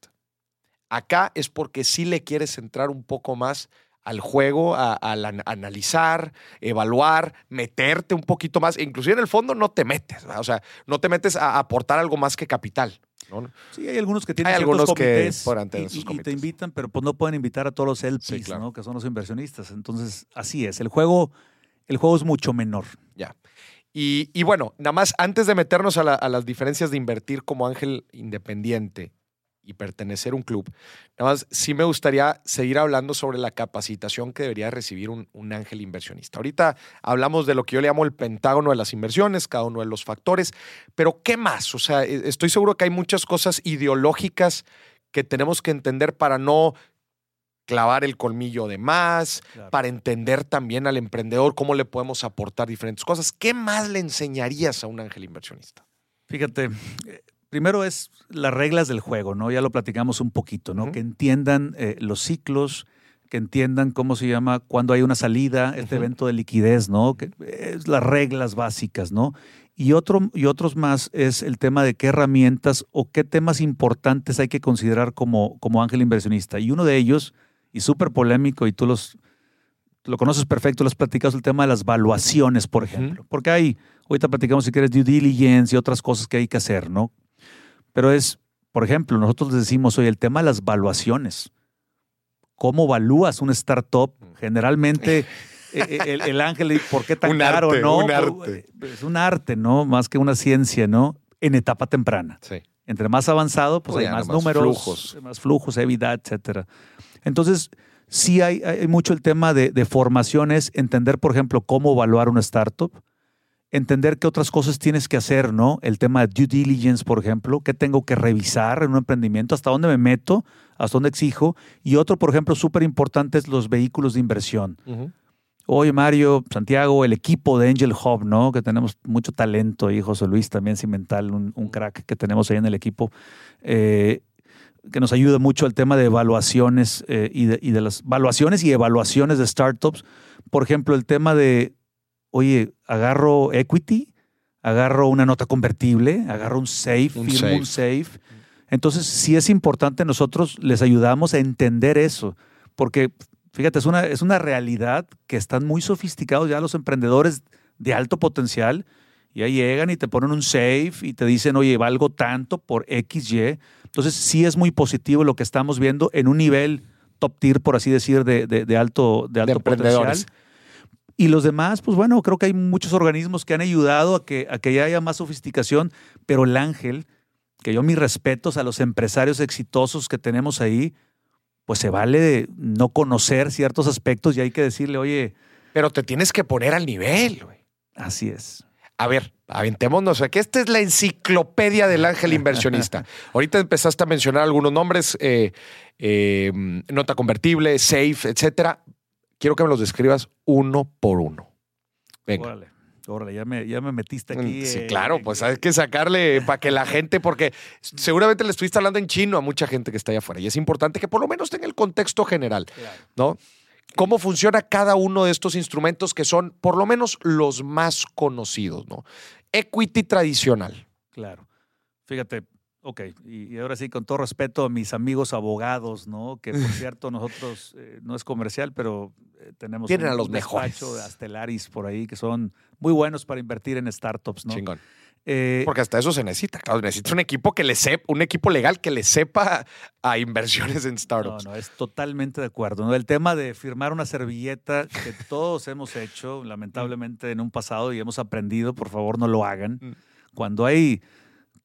Acá es porque sí le quieres entrar un poco más al juego, a, analizar, evaluar, meterte un poquito más. Inclusive en el fondo no te metes, o sea, no te metes a aportar algo más que capital.
Sí, hay algunos que tienen
hay algunos que
y, te invitan, pero pues no pueden invitar a todos los LPs, ¿no? que son los inversionistas. Entonces, así es. El juego, el juego es mucho menor.
Ya. Y, bueno, nada más antes de meternos a, a las diferencias de invertir como ángel independiente y pertenecer a un club. Nada más, sí me gustaría seguir hablando sobre la capacitación que debería recibir un, ángel inversionista. Ahorita hablamos de lo que yo le llamo el pentágono de las inversiones, cada uno de los factores, pero ¿qué más? O sea, e, estoy seguro que hay muchas cosas ideológicas que tenemos que entender para no clavar el colmillo de más, para entender también al emprendedor cómo le podemos aportar diferentes cosas. ¿Qué más le enseñarías a un ángel inversionista?
Fíjate, primero es las reglas del juego, ¿no? Ya lo platicamos un poquito, ¿no? Que entiendan eh, los ciclos, que entiendan cómo se llama cuando hay una salida, este evento de liquidez, ¿no? Que es las reglas básicas, ¿no? Y, otro, y otros más es el tema de qué herramientas o qué temas importantes hay que considerar como, como ángel inversionista. Y uno de ellos, y súper polémico, y tú los, lo conoces perfecto, lo has platicado, el tema de las valuaciones, por ejemplo. Porque hay, ahorita platicamos si quieres due diligence y otras cosas que hay que hacer, ¿no? Pero es, por ejemplo, nosotros decimos hoy el tema de las valuaciones. ¿Cómo evalúas un startup? Generalmente e, e, el, ángel, ¿por qué tan caro? no,
un arte.
Es un arte, ¿no? Más que una ciencia, ¿no? En etapa temprana.
Sí.
Entre más avanzado, pues hay más, números,
flujos.
más flujos, EBITDA, etcétera. Entonces, sí hay, hay mucho el tema de, de formaciones, entender, por ejemplo, cómo evaluar una startup entender qué otras cosas tienes que hacer, ¿no? El tema de due diligence, por ejemplo, qué tengo que revisar en un emprendimiento, hasta dónde me meto, hasta dónde exijo. Y otro, por ejemplo, súper importante es los vehículos de inversión. Oye, Mario, Santiago, el equipo de Angel Hub, ¿no? Que tenemos mucho talento y José Luis también cimental, un, un crack que tenemos ahí en el equipo, eh, que nos ayuda mucho al tema de evaluaciones eh, y, de, y de las evaluaciones y evaluaciones de startups. Por ejemplo, el tema de oye, agarro equity, agarro una nota convertible, agarro un safe, un firmo un safe. Entonces, sí es importante, nosotros les ayudamos a entender eso, porque fíjate, es una, es una realidad que están muy sofisticados ya los emprendedores de alto potencial, y ahí llegan y te ponen un safe y te dicen, oye, valgo tanto por XY. Entonces, sí es muy positivo lo que estamos viendo en un nivel top tier, por así decir, de, de, alto, de alto potencial. Y los demás, pues bueno, creo que hay muchos organismos que han ayudado a que, a que haya más sofisticación, pero el ángel, que yo mis respetos a los empresarios exitosos que tenemos ahí, pues se vale no conocer ciertos aspectos y hay que decirle, oye.
Pero te tienes que poner al nivel, güey.
Así es.
A ver, aventémonos, que esta es la enciclopedia del ángel inversionista. Ahorita empezaste a mencionar algunos nombres, eh, eh, nota convertible, safe, etcétera quiero que me los describas uno por uno. Venga.
Órale, órale, ya me, ya me metiste mm, aquí.
Sí, claro, pues hay que sacarle para que la gente, porque seguramente le estuviste hablando en chino a mucha gente que está allá afuera y es importante que por lo menos tenga el contexto general, ¿no? ¿Cómo funciona cada uno de estos instrumentos que son por lo menos los más conocidos, ¿no? Equity tradicional.
Claro. Fíjate, Ok, y, ahora sí, con todo respeto a mis amigos abogados, ¿no? Que por cierto, nosotros, eh, no es comercial, pero eh, tenemos
Tienen un, a los mejores.
de Astelaris por ahí que son muy buenos para invertir en startups, ¿no?
Chingón. Eh, Porque hasta eso se necesita, claro, necesita un equipo que le sepa, un equipo legal que le sepa a inversiones en startups.
No, no, es totalmente de acuerdo. ¿no? El tema de firmar una servilleta que todos hemos hecho, lamentablemente en un pasado y hemos aprendido, por favor no lo hagan. Mm. Cuando hay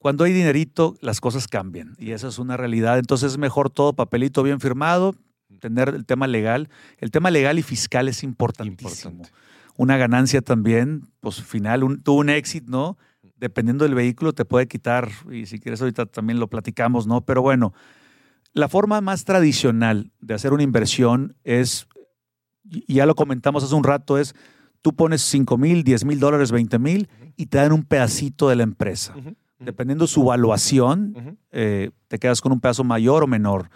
cuando hay dinerito, las cosas cambian y esa es una realidad. Entonces es mejor todo papelito bien firmado, tener el tema legal. El tema legal y fiscal es importantísimo. Una ganancia también, pues final, un, tuvo un éxito, ¿no? Dependiendo del vehículo te puede quitar, y si quieres ahorita también lo platicamos, ¿no? Pero bueno, la forma más tradicional de hacer una inversión es, y ya lo comentamos hace un rato, es tú pones 5 mil, 10 mil dólares, 20 mil y te dan un pedacito de la empresa. Dependiendo su valuación, eh, te quedas con un pedazo mayor o menor.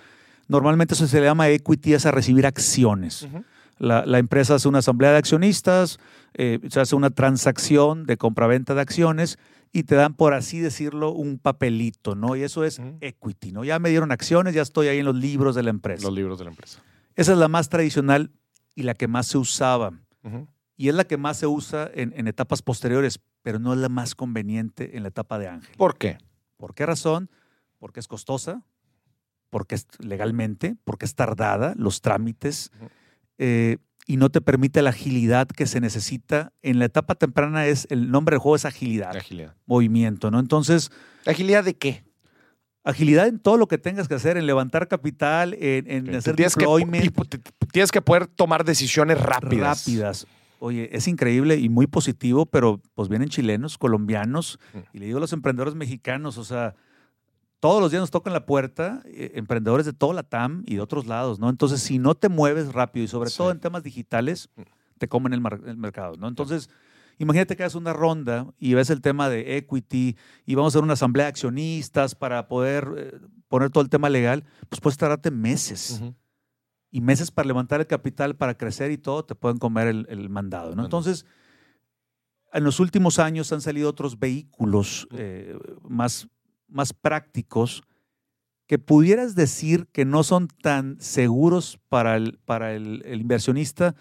Normalmente eso se le llama equity, es a recibir acciones. la, empresa hace una asamblea de accionistas, eh, se hace una transacción de compraventa de acciones y te dan, por así decirlo, un papelito, ¿no? Y eso es equity, ¿no? Ya me dieron acciones, ya estoy ahí en los libros de la empresa.
Los libros de la empresa.
Esa es la más tradicional y la que más se usaba. Y es la que más se usa en, etapas posteriores, pero no es la más conveniente en la etapa de ángel.
¿Por qué?
¿Por qué razón? Porque es costosa, porque es legalmente, porque es tardada, los trámites, eh, y no te permite la agilidad que se necesita. En la etapa temprana es, el nombre del juego es agilidad.
Agilidad.
Movimiento, ¿no? Entonces.
¿Agilidad de qué?
Agilidad en todo lo que tengas que hacer, en levantar capital, en, hacer tienes deployment.
Que, tienes que poder tomar decisiones rápidas.
Rápidas. Oye, es increíble y muy positivo, pero pues vienen chilenos, colombianos, mm. y le digo a los emprendedores mexicanos, o sea, todos los días nos tocan la puerta eh, emprendedores de toda la TAM y de otros lados, ¿no? Entonces, si no te mueves rápido y sobre todo en temas digitales, mm. te comen el, el mercado, ¿no? Entonces, Imagínate que haces una ronda y ves el tema de equity y vamos a hacer una asamblea de accionistas para poder eh, poner todo el tema legal, pues puedes tardarte meses. Y meses para levantar el capital, para crecer y todo, te pueden comer el, mandado. ¿no? Entonces, en los últimos años han salido otros vehículos eh, más, más prácticos que pudieras decir que no son tan seguros para el, para el inversionista,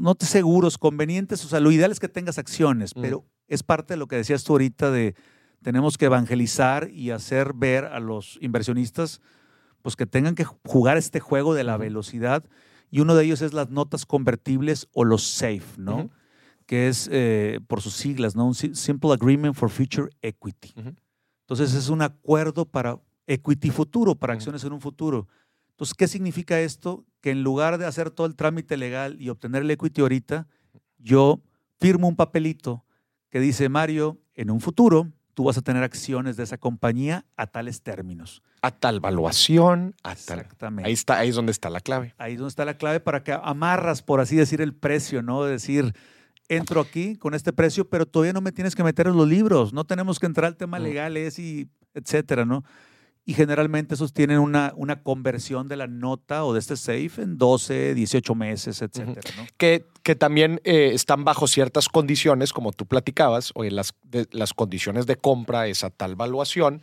no te seguros, convenientes, o sea, lo ideal es que tengas acciones, mm. pero es parte de lo que decías tú ahorita de tenemos que evangelizar y hacer ver a los inversionistas pues que tengan que jugar este juego de la velocidad y uno de ellos es las notas convertibles o los SAFE, ¿no? Que es eh, por sus siglas, ¿no? Un Simple Agreement for Future Equity. Entonces es un acuerdo para equity futuro, para acciones en un futuro. Entonces, ¿qué significa esto? Que en lugar de hacer todo el trámite legal y obtener el equity ahorita, yo firmo un papelito que dice, Mario, en un futuro tú vas a tener acciones de esa compañía a tales términos.
A tal valuación, a tal...
Exactamente.
Ahí, está, ahí es donde está la clave.
Ahí es donde está la clave para que amarras, por así decir, el precio, ¿no? decir, entro aquí con este precio, pero todavía no me tienes que meter en los libros, no tenemos que entrar al tema mm. legales y etcétera, ¿no? Y generalmente esos tienen una, una conversión de la nota o de este safe en 12, 18 meses, etcétera.
que, que, también eh, están bajo ciertas condiciones, como tú platicabas, o en las, las condiciones de compra, esa tal valuación,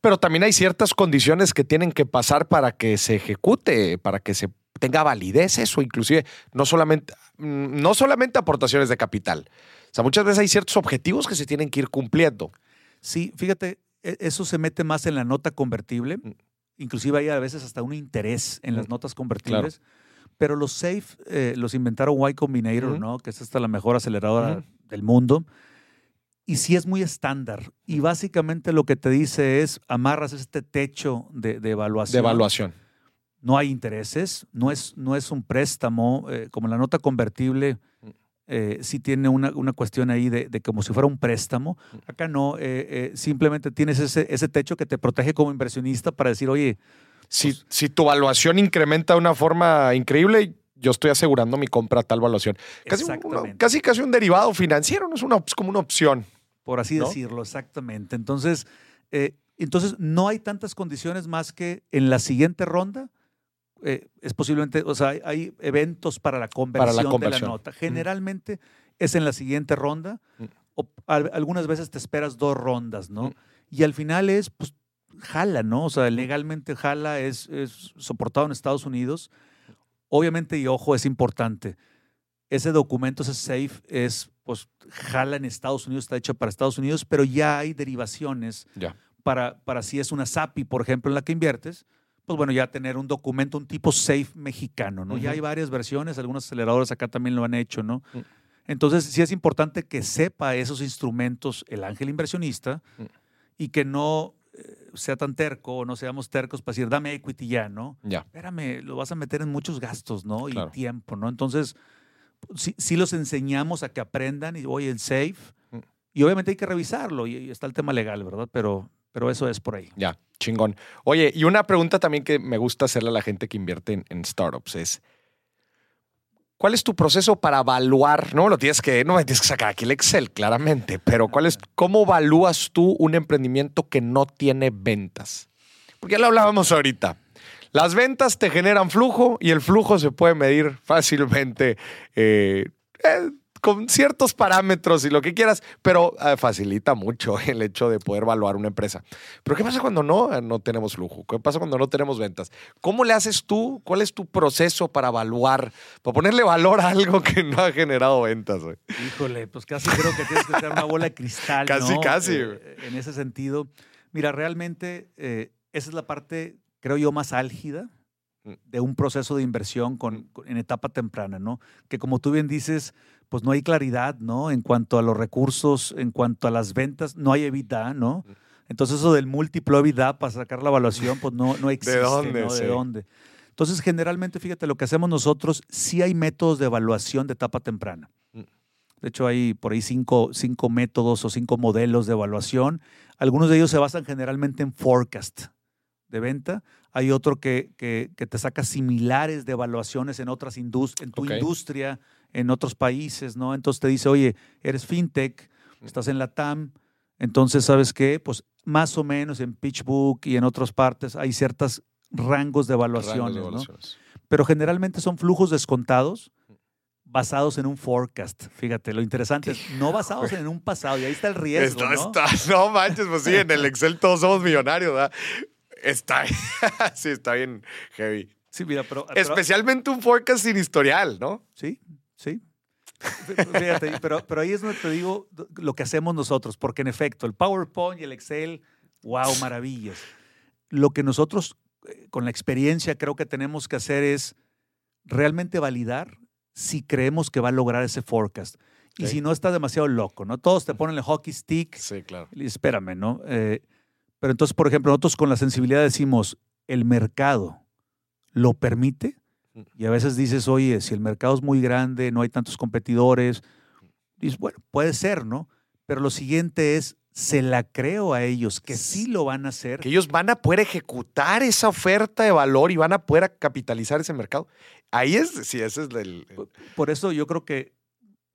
pero también hay ciertas condiciones que tienen que pasar para que se ejecute, para que se tenga validez eso, inclusive no solamente, mm, no solamente aportaciones de capital. O sea, muchas veces hay ciertos objetivos que se tienen que ir cumpliendo.
Sí, fíjate, eso se mete más en la nota convertible. Mm. Inclusive hay a veces hasta un interés en las mm, notas convertibles. Pero los SAFE eh, los inventaron Y Combinator, ¿no? Que es hasta la mejor aceleradora del mundo. Y sí es muy estándar. Y básicamente lo que te dice es, amarras este techo de, evaluación.
De evaluación.
No hay intereses, no es, no es un préstamo, eh, como la nota convertible eh, sí tiene una, cuestión ahí de, como si fuera un préstamo. Acá no, eh, eh, simplemente tienes ese, ese techo que te protege como inversionista para decir, oye...
Si, pues si tu valuación incrementa de una forma increíble, yo estoy asegurando mi compra a tal valuación. Casi, casi, casi un derivado financiero, no es, una, como una opción.
Por así decirlo, exactamente. Entonces, entonces, no hay tantas condiciones más que en la siguiente ronda eh, es posiblemente, o sea, hay, eventos para la, conversión de la nota. Generalmente es en la siguiente ronda, o algunas veces te esperas dos rondas, ¿no? Y al final es, pues, jala, ¿no? O sea, legalmente jala, es, es soportado en Estados Unidos. Obviamente, y ojo, es importante, ese documento, ese SAFE, es, pues, jala en Estados Unidos, está hecho para Estados Unidos, pero ya hay derivaciones Para, para si es una SAPI, por ejemplo, en la que inviertes, pues bueno, ya tener un documento, un tipo safe mexicano, ¿no? Ya hay varias versiones, algunos aceleradores acá también lo han hecho, ¿no? Mm. Entonces, sí es importante que sepa esos instrumentos el ángel inversionista mm. y que no eh, sea tan terco o no seamos tercos para decir, dame equity ya, ¿no?
Ya.
Espérame, lo vas a meter en muchos gastos, ¿no? Y tiempo, ¿no? Entonces, sí, los enseñamos a que aprendan y, oye, el safe. Mm. Y obviamente hay que revisarlo y, está el tema legal, ¿verdad? Pero, pero eso es por ahí.
Ya. Chingón. Oye, y una pregunta también que me gusta hacerle a la gente que invierte en, startups es, ¿cuál es tu proceso para evaluar? No lo tienes que, no tienes que sacar aquí el Excel, claramente, pero ¿cuál es, cómo evalúas tú un emprendimiento que no tiene ventas? Porque ya lo hablábamos ahorita. Las ventas te generan flujo y el flujo se puede medir fácilmente. Eh, eh, con ciertos parámetros y lo que quieras, pero eh, facilita mucho el hecho de poder evaluar una empresa. Pero ¿qué pasa cuando no, eh, no tenemos flujo? ¿Qué pasa cuando no tenemos ventas? ¿Cómo le haces tú? ¿Cuál es tu proceso para evaluar, para ponerle valor a algo que no ha generado ventas?
Híjole, pues casi creo que tienes que tener una bola de cristal.
casi, casi.
Eh, en ese sentido, mira, realmente esa es la parte, creo yo, más álgida. De un proceso de inversión con, en etapa temprana, ¿no? Que como tú bien dices, pues no hay claridad, ¿no? En cuanto a los recursos, en cuanto a las ventas, no hay EBITDA, ¿no? Entonces eso del múltiplo EBITDA para sacar la evaluación, pues no, no existe.
¿De dónde?
¿no? ¿De dónde? Entonces, generalmente, fíjate, lo que hacemos nosotros, sí hay métodos de evaluación de etapa temprana. Mm. De hecho, hay por ahí cinco, cinco métodos o cinco modelos de evaluación. Algunos de ellos se basan generalmente en forecast de venta. Hay otro que, que, te saca similares de evaluaciones en otras industrias, en tu industria en otros países, ¿no? Entonces te dice, oye, eres fintech, estás en la TAM, entonces, ¿sabes qué? Pues más o menos en PitchBook y en otras partes hay ciertos rangos de evaluaciones, ¿no? Pero generalmente son flujos descontados basados en un forecast. Fíjate, lo interesante es no basados en un pasado, y ahí está el riesgo. ¿no?
no manches, pues sí, en el Excel todos somos millonarios, ¿verdad? Está, sí, está bien heavy.
Sí, mira, pero,
Especialmente un forecast sin historial, ¿no?
Sí, Sí. Fíjate, pero, pero ahí es donde te digo lo que hacemos nosotros, porque en efecto, el PowerPoint y el Excel, wow, maravillas. Lo que nosotros, eh, con la experiencia, creo que tenemos que hacer es realmente validar si creemos que va a lograr ese forecast. Y si no, está demasiado loco, ¿no? Todos te ponen el hockey stick.
Sí, claro.
Y espérame, ¿no? Eh, pero entonces, por ejemplo, nosotros con la sensibilidad decimos, ¿el mercado lo permite? Y a veces dices, oye, si el mercado es muy grande, no hay tantos competidores, dices, bueno, puede ser, ¿no? Pero lo siguiente es, se la creo a ellos, que sí lo van a hacer.
Que ellos van a poder ejecutar esa oferta de valor y van a poder capitalizar ese mercado. Ahí es, sí, ese es el...
Por eso yo creo que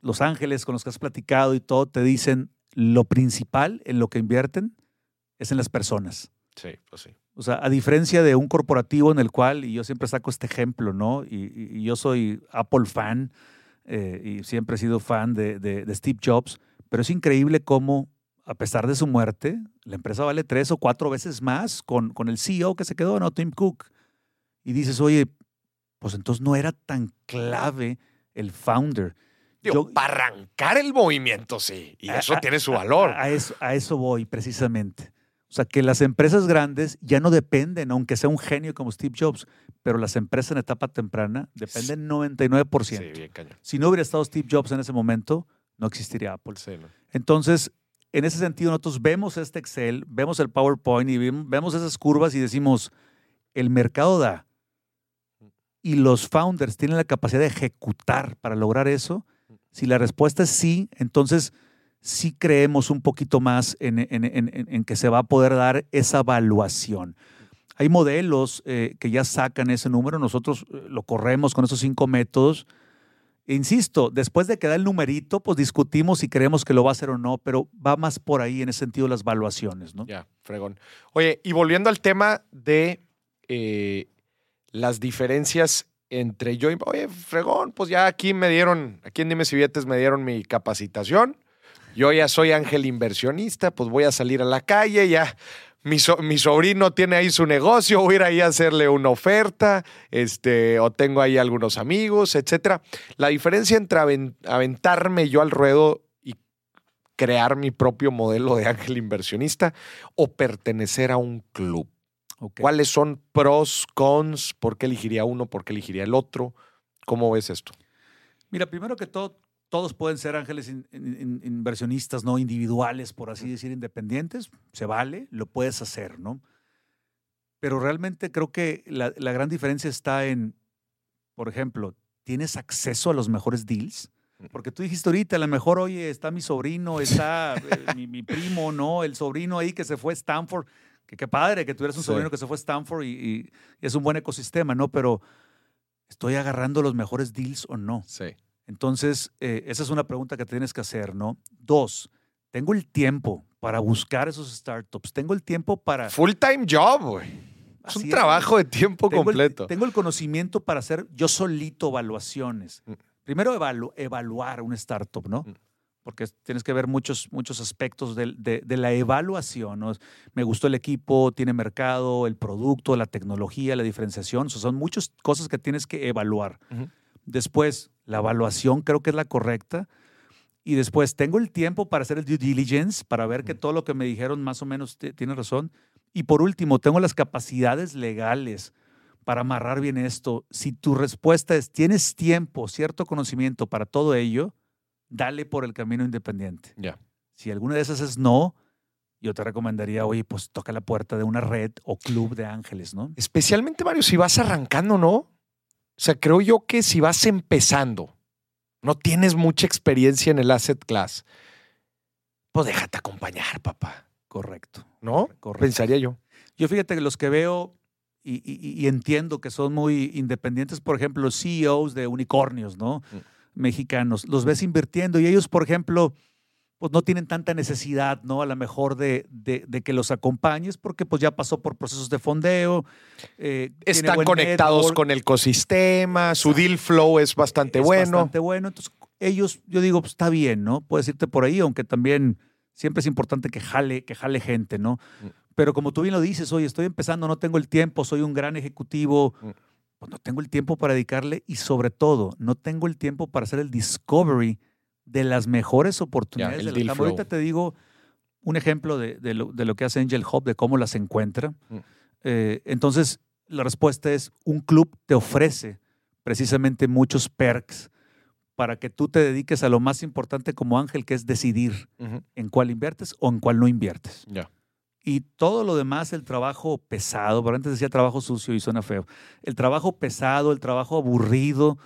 los ángeles con los que has platicado y todo te dicen, lo principal en lo que invierten es en las personas.
Sí, pues sí.
O sea, a diferencia de un corporativo en el cual, y yo siempre saco este ejemplo, ¿no? Y, yo soy Apple fan eh, y siempre he sido fan de, Steve Jobs, pero es increíble cómo, a pesar de su muerte, la empresa vale tres o cuatro veces más con, con el CEO que se quedó, ¿no? Tim Cook. Y dices, oye, pues entonces no era tan clave el founder.
para arrancar el movimiento, sí. Y eso tiene su valor.
eso, a eso voy, precisamente. O sea, que las empresas grandes ya no dependen, aunque sea un genio como Steve Jobs, pero las empresas en etapa temprana dependen 99%. Sí, bien cañón. Si no hubiera estado Steve Jobs en ese momento, no existiría Apple. Entonces, en ese sentido, nosotros vemos este Excel, vemos el PowerPoint y vemos esas curvas y decimos, el mercado da y los founders tienen la capacidad de ejecutar para lograr eso. Si la respuesta es sí, entonces sí creemos un poquito más en, que se va a poder dar esa evaluación. Hay modelos eh, que ya sacan ese número, nosotros eh, lo corremos con esos cinco métodos. insisto, después de que da el numerito, pues discutimos si creemos que lo va a hacer o no, pero va más por ahí en ese sentido las evaluaciones, ¿no?
Ya, fregón. Oye, y volviendo al tema de eh, las diferencias entre yo y, oye, fregón, pues ya aquí me dieron, aquí en Dime Si me dieron mi capacitación yo ya soy ángel inversionista, pues voy a salir a la calle, ya mi, mi, sobrino tiene ahí su negocio, voy a ir ahí a hacerle una oferta, este, o tengo ahí algunos amigos, etcétera. La diferencia entre aventarme yo al ruedo y crear mi propio modelo de ángel inversionista o pertenecer a un club. ¿Cuáles son pros, cons? ¿Por qué elegiría uno? ¿Por qué elegiría el otro? ¿Cómo ves esto?
Mira, primero que todo, todos pueden ser ángeles inversionistas, no individuales, por así decir, independientes. Se vale, lo puedes hacer, ¿no? Pero realmente creo que la, gran diferencia está en, por ejemplo, ¿tienes acceso a los mejores deals? Porque tú dijiste ahorita, a lo mejor, oye, está mi sobrino, está eh, mi, primo, ¿no? El sobrino ahí que se fue a Stanford. Que qué padre que tuvieras un sobrino que se fue a Stanford y, es un buen ecosistema, ¿no? Pero, ¿estoy agarrando los mejores deals o no?
Sí.
Entonces, eh, esa es una pregunta que tienes que hacer, ¿no? Dos, tengo el tiempo para buscar esos startups. Tengo el tiempo para...
Full time job, güey. Es un trabajo de tiempo completo.
tengo el conocimiento para hacer yo solito evaluaciones. Mm. primero evalu- evaluar un startup, ¿no?
Mm.
Porque es- tienes que ver muchos, muchos aspectos de, de la evaluación. ¿no? Me gustó el equipo, tiene mercado, el producto, la tecnología, la diferenciación. O sea, son muchas cosas que tienes que evaluar. Después, la evaluación creo que es la correcta. Y después, tengo el tiempo para hacer el due diligence, para ver que
Mm.
todo lo que me dijeron más o menos tiene razón. Y por último, tengo las capacidades legales para amarrar bien esto. Si tu respuesta es, tienes tiempo, cierto conocimiento para todo ello, dale por el camino independiente.
Ya.
Si alguna de esas es no, yo te recomendaría, oye, pues toca la puerta de una red o club de ángeles, ¿no?
Especialmente, Mario, si vas arrancando, ¿no? O sea, creo yo que si vas empezando, no tienes mucha experiencia en el asset class, pues déjate acompañar, papá,
Correcto.
¿no?
Correcto.
Pensaría yo.
Yo fíjate que los que veo y, y- y entiendo que son muy independientes, por ejemplo, los CEOs de unicornios, ¿no?
Mm.
Mexicanos, los ves invirtiendo y ellos, por ejemplo, pues no tienen tanta necesidad, ¿no? A lo mejor de, de- de que los acompañes porque pues ya pasó por procesos de fondeo. eh,
Están conectados
network,
con el ecosistema, su deal flow es bastante
es
bueno.
bastante bueno. Entonces, ellos, yo digo, pues está bien, ¿no? Puedes irte por ahí, aunque también siempre es importante que jale, que jale gente, ¿no?
Mm.
Pero como tú bien lo dices, oye, estoy empezando, no tengo el tiempo, soy un gran ejecutivo,
Mm.
pues no tengo el tiempo para dedicarle y sobre todo, no tengo el tiempo para hacer el discovery de las mejores oportunidades
el
de la. Ahorita te digo un ejemplo de, de lo, de lo que hace Angel Hub, de cómo las encuentra.
Mm.
Eh, entonces, la respuesta es, un club te ofrece precisamente muchos perks para que tú te dediques a lo más importante como ángel, que es decidir en cuál inviertes o en cuál no inviertes.
Ya.
Y todo lo demás, el trabajo pesado, pero antes decía trabajo sucio y suena feo, el trabajo pesado, el trabajo aburrido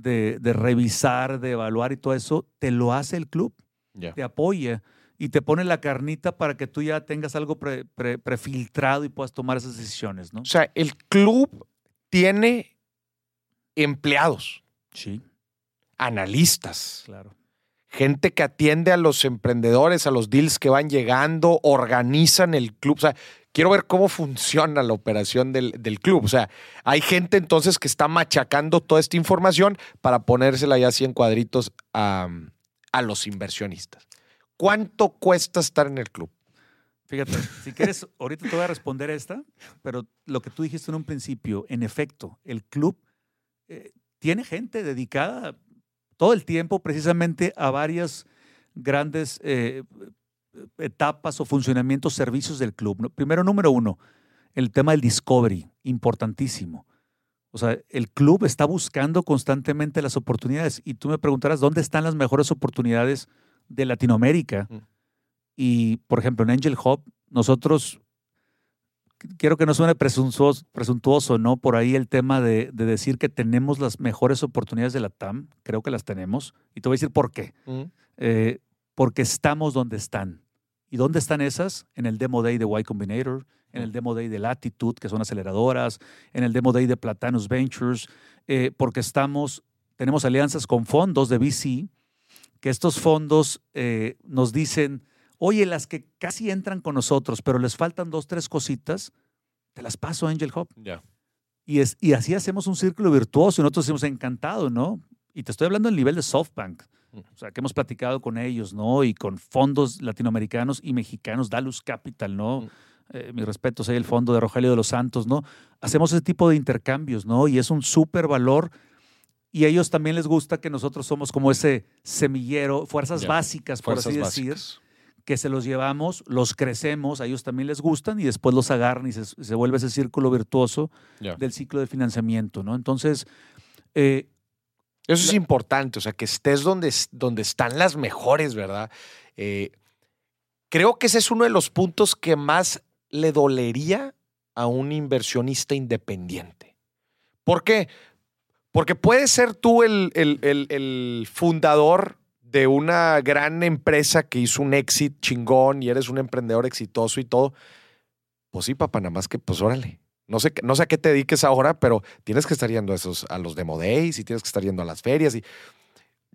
de, de revisar, de evaluar y todo eso, te lo hace el club,
Ya.
te apoya y te pone la carnita para que tú ya tengas algo pre- pre- prefiltrado y puedas tomar esas decisiones, ¿no?
O sea, el club tiene empleados,
Sí,
analistas,
claro.
gente que atiende a los emprendedores, a los deals que van llegando, organizan el club. O sea, quiero ver cómo funciona la operación del, del club. O sea, hay gente entonces que está machacando toda esta información para ponérsela ya así en cuadritos a, a los inversionistas. ¿Cuánto cuesta estar en el club?
Fíjate, si quieres, ahorita te voy a responder esta, pero lo que tú dijiste en un principio, en efecto, el club eh, tiene gente dedicada todo el tiempo precisamente a varias grandes eh, etapas o funcionamientos, servicios del club. Primero, número uno, el tema del discovery, importantísimo. O sea, el club está buscando constantemente las oportunidades y tú me preguntarás, ¿dónde están las mejores oportunidades de Latinoamérica?
Mm.
Y, por ejemplo, en Angel Hub, nosotros, qu- quiero que no suene presuntuoso, presuntuoso ¿no? Por ahí el tema de, de decir que tenemos las mejores oportunidades de la TAM, creo que las tenemos. Y te voy a decir por qué. Eh, porque estamos donde están. ¿Y dónde están esas? En el Demo Day de Y Combinator, en el Demo Day de Latitude, que son aceleradoras, en el Demo Day de Platanus Ventures, eh, porque estamos, tenemos alianzas con fondos de VC, que estos fondos eh, nos dicen, oye, las que casi entran con nosotros, pero les faltan dos, tres cositas, te las paso a Angel Hub.
Ya.
Y, es, y así hacemos un círculo virtuoso y nosotros decimos encantado, ¿no? Y te estoy hablando del nivel de SoftBank. O sea, que hemos platicado con ellos, ¿no? Y con fondos latinoamericanos y mexicanos, Dalus Capital, ¿no?
Mm.
Eh, mis respetos, el fondo de Rogelio de los Santos, ¿no? Hacemos ese tipo de intercambios, ¿no? Y es un súper valor. Y a ellos también les gusta que nosotros somos como ese semillero, fuerzas básicas, por
Fuerzas
así decir
básicas.
que se los llevamos, los crecemos, a ellos también les gustan y después los agarran y se, se vuelve ese círculo virtuoso del ciclo de financiamiento, ¿no? Entonces, eh,
Eso es importante, o sea, que estés donde, donde están las mejores, ¿verdad? Eh, creo que ese es uno de los puntos que más le dolería a un inversionista independiente. ¿Por qué? Porque puedes ser tú el, el- el- el fundador de una gran empresa que hizo un exit chingón y eres un emprendedor exitoso y todo. Pues sí, papá, nada más que pues órale. No sé, qué- no sé a qué te dediques ahora, pero tienes que estar yendo a, esos, a los demo days y tienes que estar yendo a las ferias. Y,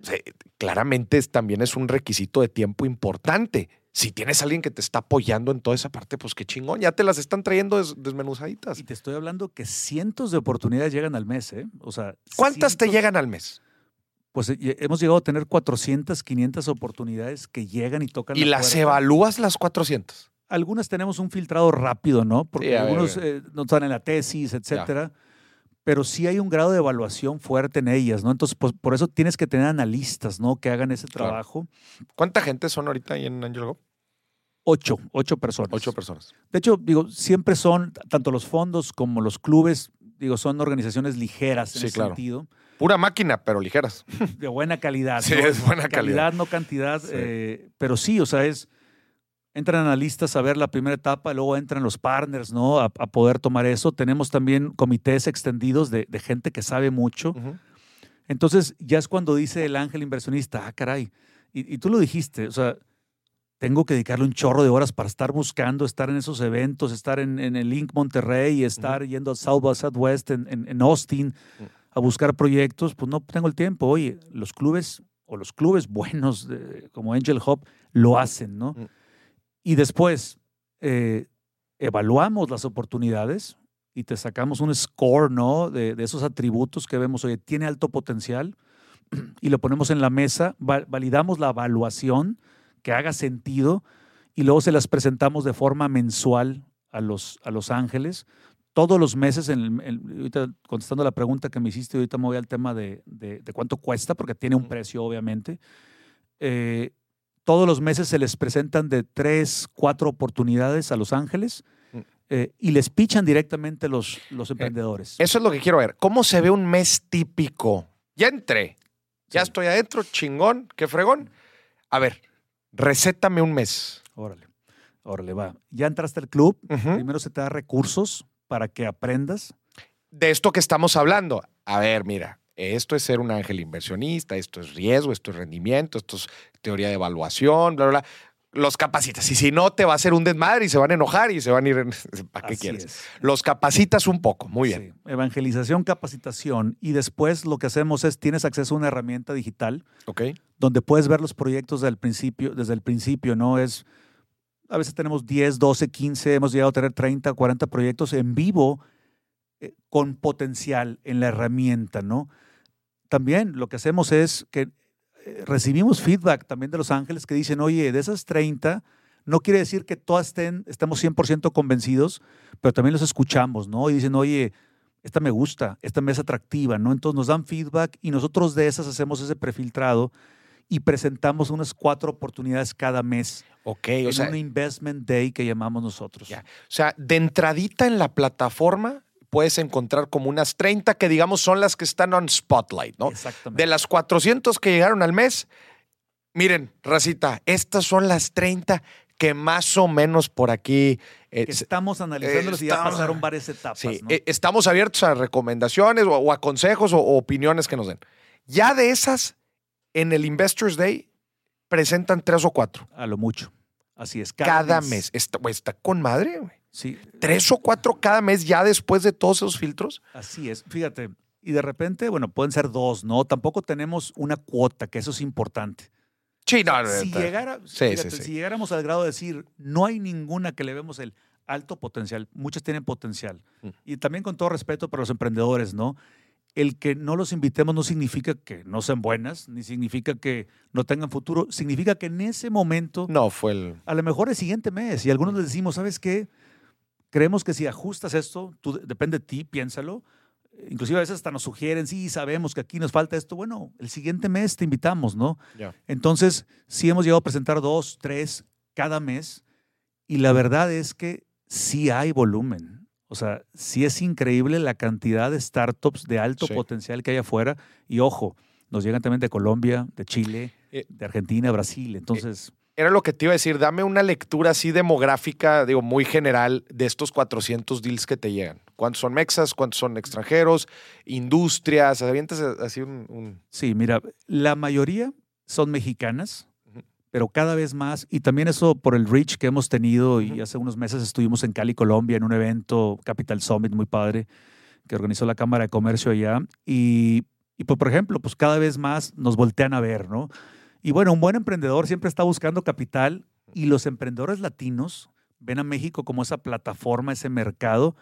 o sea, claramente también es un requisito de tiempo importante. Si tienes a alguien que te está apoyando en toda esa parte, pues qué chingón, ya te las están trayendo des- desmenuzaditas.
y te estoy hablando que cientos de oportunidades llegan al mes, ¿eh? O sea,
¿Cuántas te llegan al mes?
pues eh, hemos llegado a tener 400, 500 oportunidades que llegan y tocan.
¿Y
la
las
puerta.
evalúas las 400?
Algunas tenemos un filtrado rápido, ¿no? Porque
Sí,
algunos eh, no están en la tesis, etcétera. Pero sí hay un grado de evaluación fuerte en ellas, ¿no? Entonces, pues, por eso tienes que tener analistas, ¿no? Que hagan ese
Claro.
trabajo.
¿Cuánta gente son ahorita ahí en Angel Go?
Ocho, ocho personas.
Ocho personas.
De hecho, digo, siempre son, tanto los fondos como los clubes, digo, son organizaciones ligeras en
Sí,
ese
claro.
sentido,
Pura máquina, pero ligeras.
de buena calidad.
Sí,
¿no?
es buena calidad.
no cantidad.
Sí.
eh, pero sí, o sea, es. Entran analistas a ver la primera etapa, luego entran los partners, ¿no? A, a poder tomar eso. Tenemos también comités extendidos de, de gente que sabe mucho.
Ujú.
Entonces, ya es cuando dice el ángel inversionista, ah, caray. Y, y tú lo dijiste, o sea, tengo que dedicarle un chorro de horas para estar buscando, estar en esos eventos, estar en, en el Link Monterrey, estar yendo a South by Southwest en, en- en Austin
Ujú.
a buscar proyectos. Pues no tengo el tiempo. Oye, los clubes o los clubes buenos de- como Angel Hub lo hacen, ¿no? Y después eh, evaluamos las oportunidades y te sacamos un score, ¿no? De, de esos atributos que vemos, oye, tiene alto potencial y lo ponemos en la mesa, va- validamos la evaluación, que haga sentido y luego se las presentamos de forma mensual a los, a los ángeles. Todos los meses, en en- ahorita contestando la pregunta que me hiciste, ahorita me voy al tema de, de- de cuánto cuesta, porque tiene un precio, obviamente. Eh, todos los meses se les presentan de tres, cuatro oportunidades a los ángeles
Mm.
eh, y les pichan directamente los, los emprendedores.
Eso es lo que quiero ver. ¿Cómo se ve un mes típico? Ya entré. Ya
Sí.
estoy adentro, chingón, qué fregón. A ver, recétame un mes.
Órale, órale, va. Ya entraste al club, primero se te da recursos para que aprendas.
De esto que estamos hablando. A ver, mira, esto es ser un ángel inversionista, esto es riesgo, esto es rendimiento, esto es teoría de evaluación, bla, bla, bla. Los capacitas. Y si no, te va a hacer un desmadre y se van a enojar y se van a ir. en- ¿Para qué
Así
quieres?
es.
Los capacitas un poco. Muy bien.
Sí, Evangelización, capacitación y después lo que hacemos es tienes acceso a una herramienta digital
Ok.
donde puedes ver los proyectos del principio, desde el principio, ¿no? Es a veces tenemos 10, 12, 15, hemos llegado a tener 30, 40 proyectos en vivo con potencial en la herramienta, ¿no? También lo que hacemos es que eh, recibimos feedback también de Los Ángeles que dicen, oye, de esas 30, no quiere decir que todas estén, estamos 100% convencidos, pero también los escuchamos, ¿no? Y dicen, oye, esta me gusta, esta me es atractiva, ¿no? Entonces nos dan feedback y nosotros de esas hacemos ese prefiltrado y presentamos unas cuatro oportunidades cada mes
Ok.
en
O sea,
un investment day que llamamos nosotros.
Ya. O sea, de entradita en la plataforma puedes encontrar como unas 30 que digamos son las que están on spotlight, ¿no?
Exactamente.
De las 400 que llegaron al mes, miren, racita, estas son las 30 que más o menos por aquí... eh,
estamos analizándolos y ya pasaron varias etapas.
sí,
¿no?
eh, estamos abiertos a recomendaciones o, o a consejos o, o opiniones que nos den. Ya de esas, en el Investors Day, presentan tres o cuatro.
a lo mucho. Así es.
Cada, mes. Está, está con madre, güey.
Sí,
Tres o cuatro cada mes ya después de todos esos filtros.
así es. Fíjate. Y de repente, bueno, pueden ser dos, ¿no? Tampoco tenemos una cuota, que eso es importante.
Sí, no,
si, llegara,
Sí,
fíjate,
sí, sí.
si llegáramos al grado de decir, no hay ninguna que le vemos el alto potencial, muchas tienen potencial.
Mm.
Y también con todo respeto para los emprendedores, ¿no? El que no los invitemos no significa que no sean buenas, ni significa que no tengan futuro, significa que en ese momento,
No, fue el.
a lo mejor el siguiente mes, y algunos les decimos, ¿sabes qué? Creemos que si ajustas esto, tú, depende de ti, piénsalo. Inclusive a veces hasta nos sugieren, sí, sabemos que aquí nos falta esto. Bueno, el siguiente mes te invitamos, ¿no?
Ya.
Entonces, sí hemos llegado a presentar dos, tres cada mes y la verdad es que sí hay volumen. O sea, sí es increíble la cantidad de startups de alto
Sí.
potencial que hay afuera. Y ojo, nos llegan también de Colombia, de Chile,
Eh,
de Argentina, Brasil. Entonces,
Era lo que te iba a decir. Dame una lectura así demográfica, digo, muy general, de estos 400 deals que te llegan. ¿Cuántos son mexas? ¿Cuántos son extranjeros? ¿Industrias? ¿Avientas así un. un-
sí, mira, la mayoría son mexicanas, pero cada vez más, y también eso por el reach que hemos tenido, y hace unos meses estuvimos en Cali, Colombia, en un evento, Capital Summit, muy padre, que organizó la Cámara de Comercio allá, y, y pues, por ejemplo, pues cada vez más nos voltean a ver, ¿no? Y bueno, un buen emprendedor siempre está buscando capital, y los emprendedores latinos ven a México como esa plataforma, ese mercado,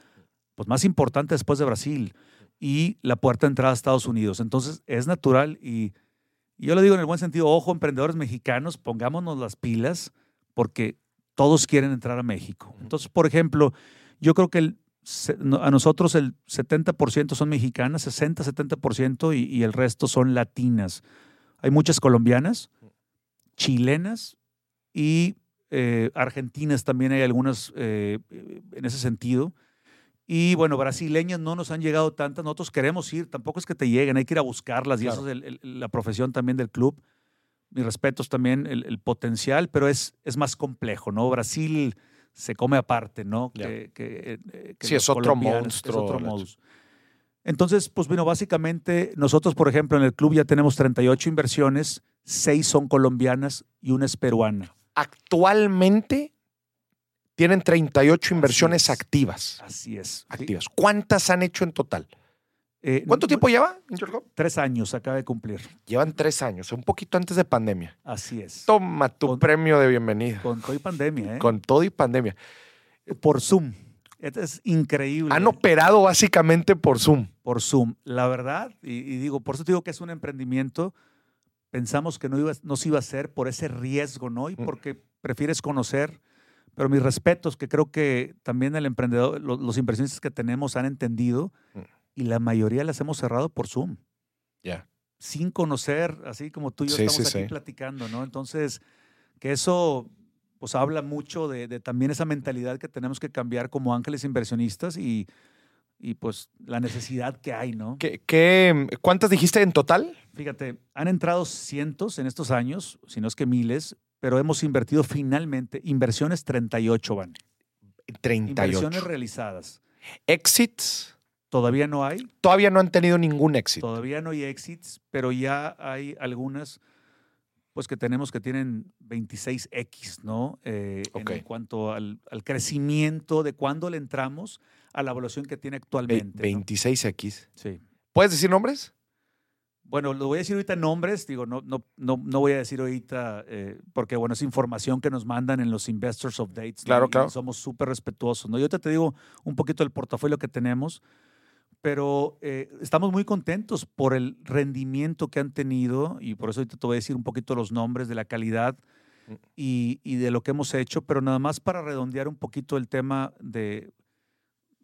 pues más importante después de Brasil, y la puerta de entrada a Estados Unidos. Entonces, es natural y Y yo lo digo en el buen sentido, ojo, emprendedores mexicanos, pongámonos las pilas porque todos quieren entrar a México. Entonces, por ejemplo, yo creo que el, a nosotros el 70% son mexicanas, 60-70% y, y el resto son latinas. Hay muchas colombianas, chilenas y eh, argentinas también hay algunas eh, en ese sentido. Y bueno, brasileñas no nos han llegado tantas, nosotros queremos ir, tampoco es que te lleguen, hay que ir a buscarlas y eso es la profesión también del club. Mis respetos también el, potencial, pero es, es más complejo, ¿no? Brasil se come aparte, ¿no? Que,
eh, sí, es otro monstruo.
Es otro Entonces, pues bueno, básicamente nosotros, por ejemplo, en el club ya tenemos 38 inversiones, 6 son colombianas y una es peruana.
Actualmente tienen 38 inversiones activas.
Así es.
Activas. ¿Cuántas han hecho en total? Eh, ¿Cuánto tiempo lleva
Tres años, acaba de cumplir.
Llevan tres años, un poquito antes de pandemia.
Así es.
Toma tu premio de bienvenida.
Con todo y pandemia, ¿eh?
Con todo y pandemia.
Por Zoom. Es increíble.
Han operado básicamente por Zoom.
Por Zoom. La verdad, y, digo, por eso te digo que es un emprendimiento. Pensamos que no, iba, no se iba a hacer por ese riesgo, ¿no? Y mm. porque prefieres conocer. Pero mis respetos, que creo que también el emprendedor, los, inversionistas que tenemos han entendido. Mm y la mayoría las hemos cerrado por Zoom.
Ya.
Sin conocer, así como tú y yo estamos aquí platicando, ¿no? Entonces, que eso pues habla mucho de, también esa mentalidad que tenemos que cambiar como ángeles inversionistas y, y pues la necesidad que hay, ¿no?
¿Qué, qué, cuántas dijiste en total?
Fíjate, han entrado cientos en estos años, si no es que miles, pero hemos invertido finalmente, inversiones 38 van.
38.
Inversiones realizadas.
Exits.
Todavía no hay.
Todavía no han tenido ningún éxito.
Todavía no hay exits, pero ya hay algunas, pues que tenemos que tienen 26X, ¿no? Eh, en cuanto al, crecimiento de cuándo le entramos a la evaluación que tiene actualmente.
26X.
Sí.
¿Puedes decir nombres?
Bueno, lo voy a decir ahorita nombres, digo, no, no, no, no voy a decir ahorita, eh, porque bueno, es información que nos mandan en los Investors Updates.
Claro, claro.
somos súper respetuosos, ¿no? Yo te, te digo un poquito del portafolio que tenemos pero eh, estamos muy contentos por el rendimiento que han tenido y por eso ahorita te voy a decir un poquito los nombres de la calidad mm. y, de lo que hemos hecho, pero nada más para redondear un poquito el tema de,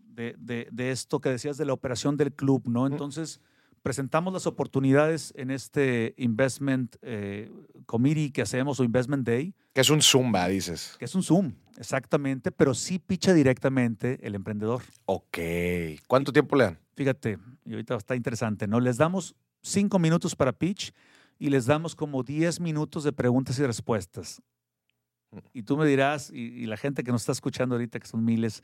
de, esto que decías de la operación del club, ¿no? Mm. Entonces, presentamos las oportunidades en este Investment eh, Committee que hacemos o Investment Day.
Que es un Zumba, dices.
Que es un Zoom, exactamente, pero sí picha directamente el emprendedor.
Ok. ¿Cuánto tiempo le dan?
Fíjate, y ahorita está interesante, ¿no? Les damos cinco minutos para pitch y les damos como diez minutos de preguntas y respuestas. Y tú me dirás, y, la gente que nos está escuchando ahorita, que son miles,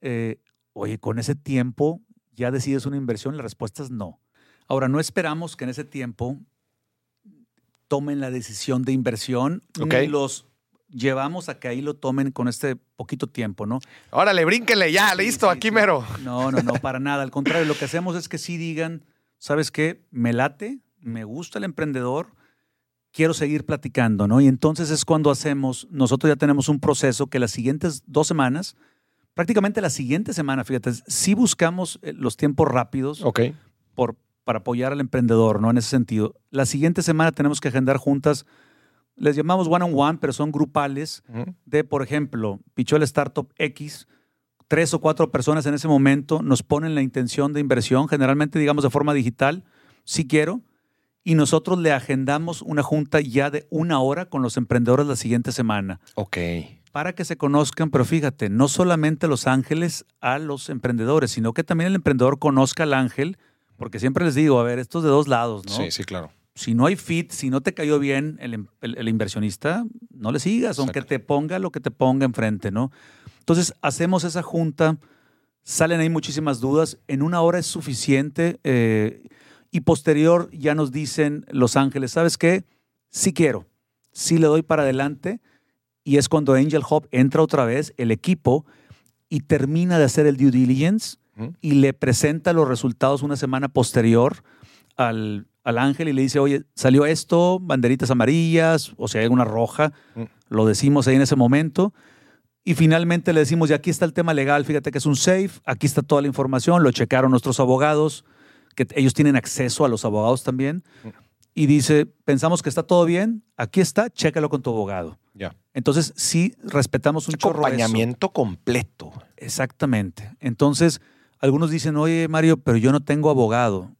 eh, oye, con ese tiempo ya decides una inversión, la respuesta es no. Ahora, no esperamos que en ese tiempo tomen la decisión de inversión
okay.
los llevamos a que ahí lo tomen con este poquito tiempo, ¿no?
Órale, brínquenle ya, listo, aquí mero.
No, no, no, para nada. Al contrario, lo que hacemos es que sí digan, ¿sabes qué? Me late, me gusta el emprendedor, quiero seguir platicando, ¿no? Y entonces es cuando hacemos, nosotros ya tenemos un proceso que las siguientes dos semanas, prácticamente la siguiente semana, fíjate, sí buscamos eh, los tiempos rápidos por, para apoyar al emprendedor, ¿no? En ese sentido. La siguiente semana tenemos que agendar juntas les llamamos one on one, pero son grupales de, por ejemplo, pichó el startup X, tres o cuatro personas en ese momento nos ponen la intención de inversión, generalmente digamos de forma digital, si quiero, y nosotros le agendamos una junta ya de una hora con los emprendedores la siguiente semana.
Ok.
Para que se conozcan, pero fíjate, no solamente los ángeles a los emprendedores, sino que también el emprendedor conozca al ángel, porque siempre les digo, a ver, esto es de dos lados, ¿no?
Sí, sí, claro
si no hay fit, si no te cayó bien el, el, inversionista, no le sigas, aunque te ponga lo que te ponga enfrente, ¿no? Entonces, hacemos esa junta, salen ahí muchísimas dudas, en una hora es suficiente eh, y posterior ya nos dicen Los Ángeles, ¿sabes qué? Sí quiero, sí le doy para adelante y es cuando Angel Hub entra otra vez, el equipo, y termina de hacer el due diligence y le presenta los resultados una semana posterior al, al ángel y le dice, oye, salió esto, banderitas amarillas, o sea, hay una roja, mm. lo decimos ahí en ese momento. Y finalmente le decimos, y aquí está el tema legal, fíjate que es un safe, aquí está toda la información, lo checaron nuestros abogados, que ellos tienen acceso a los abogados también. Mm. y dice, pensamos que está todo bien, aquí está, chécalo con tu abogado.
Ya.
Entonces, sí respetamos un chorro eso.
Acompañamiento completo.
Exactamente. Entonces, algunos dicen, oye, Mario, pero yo no tengo abogado.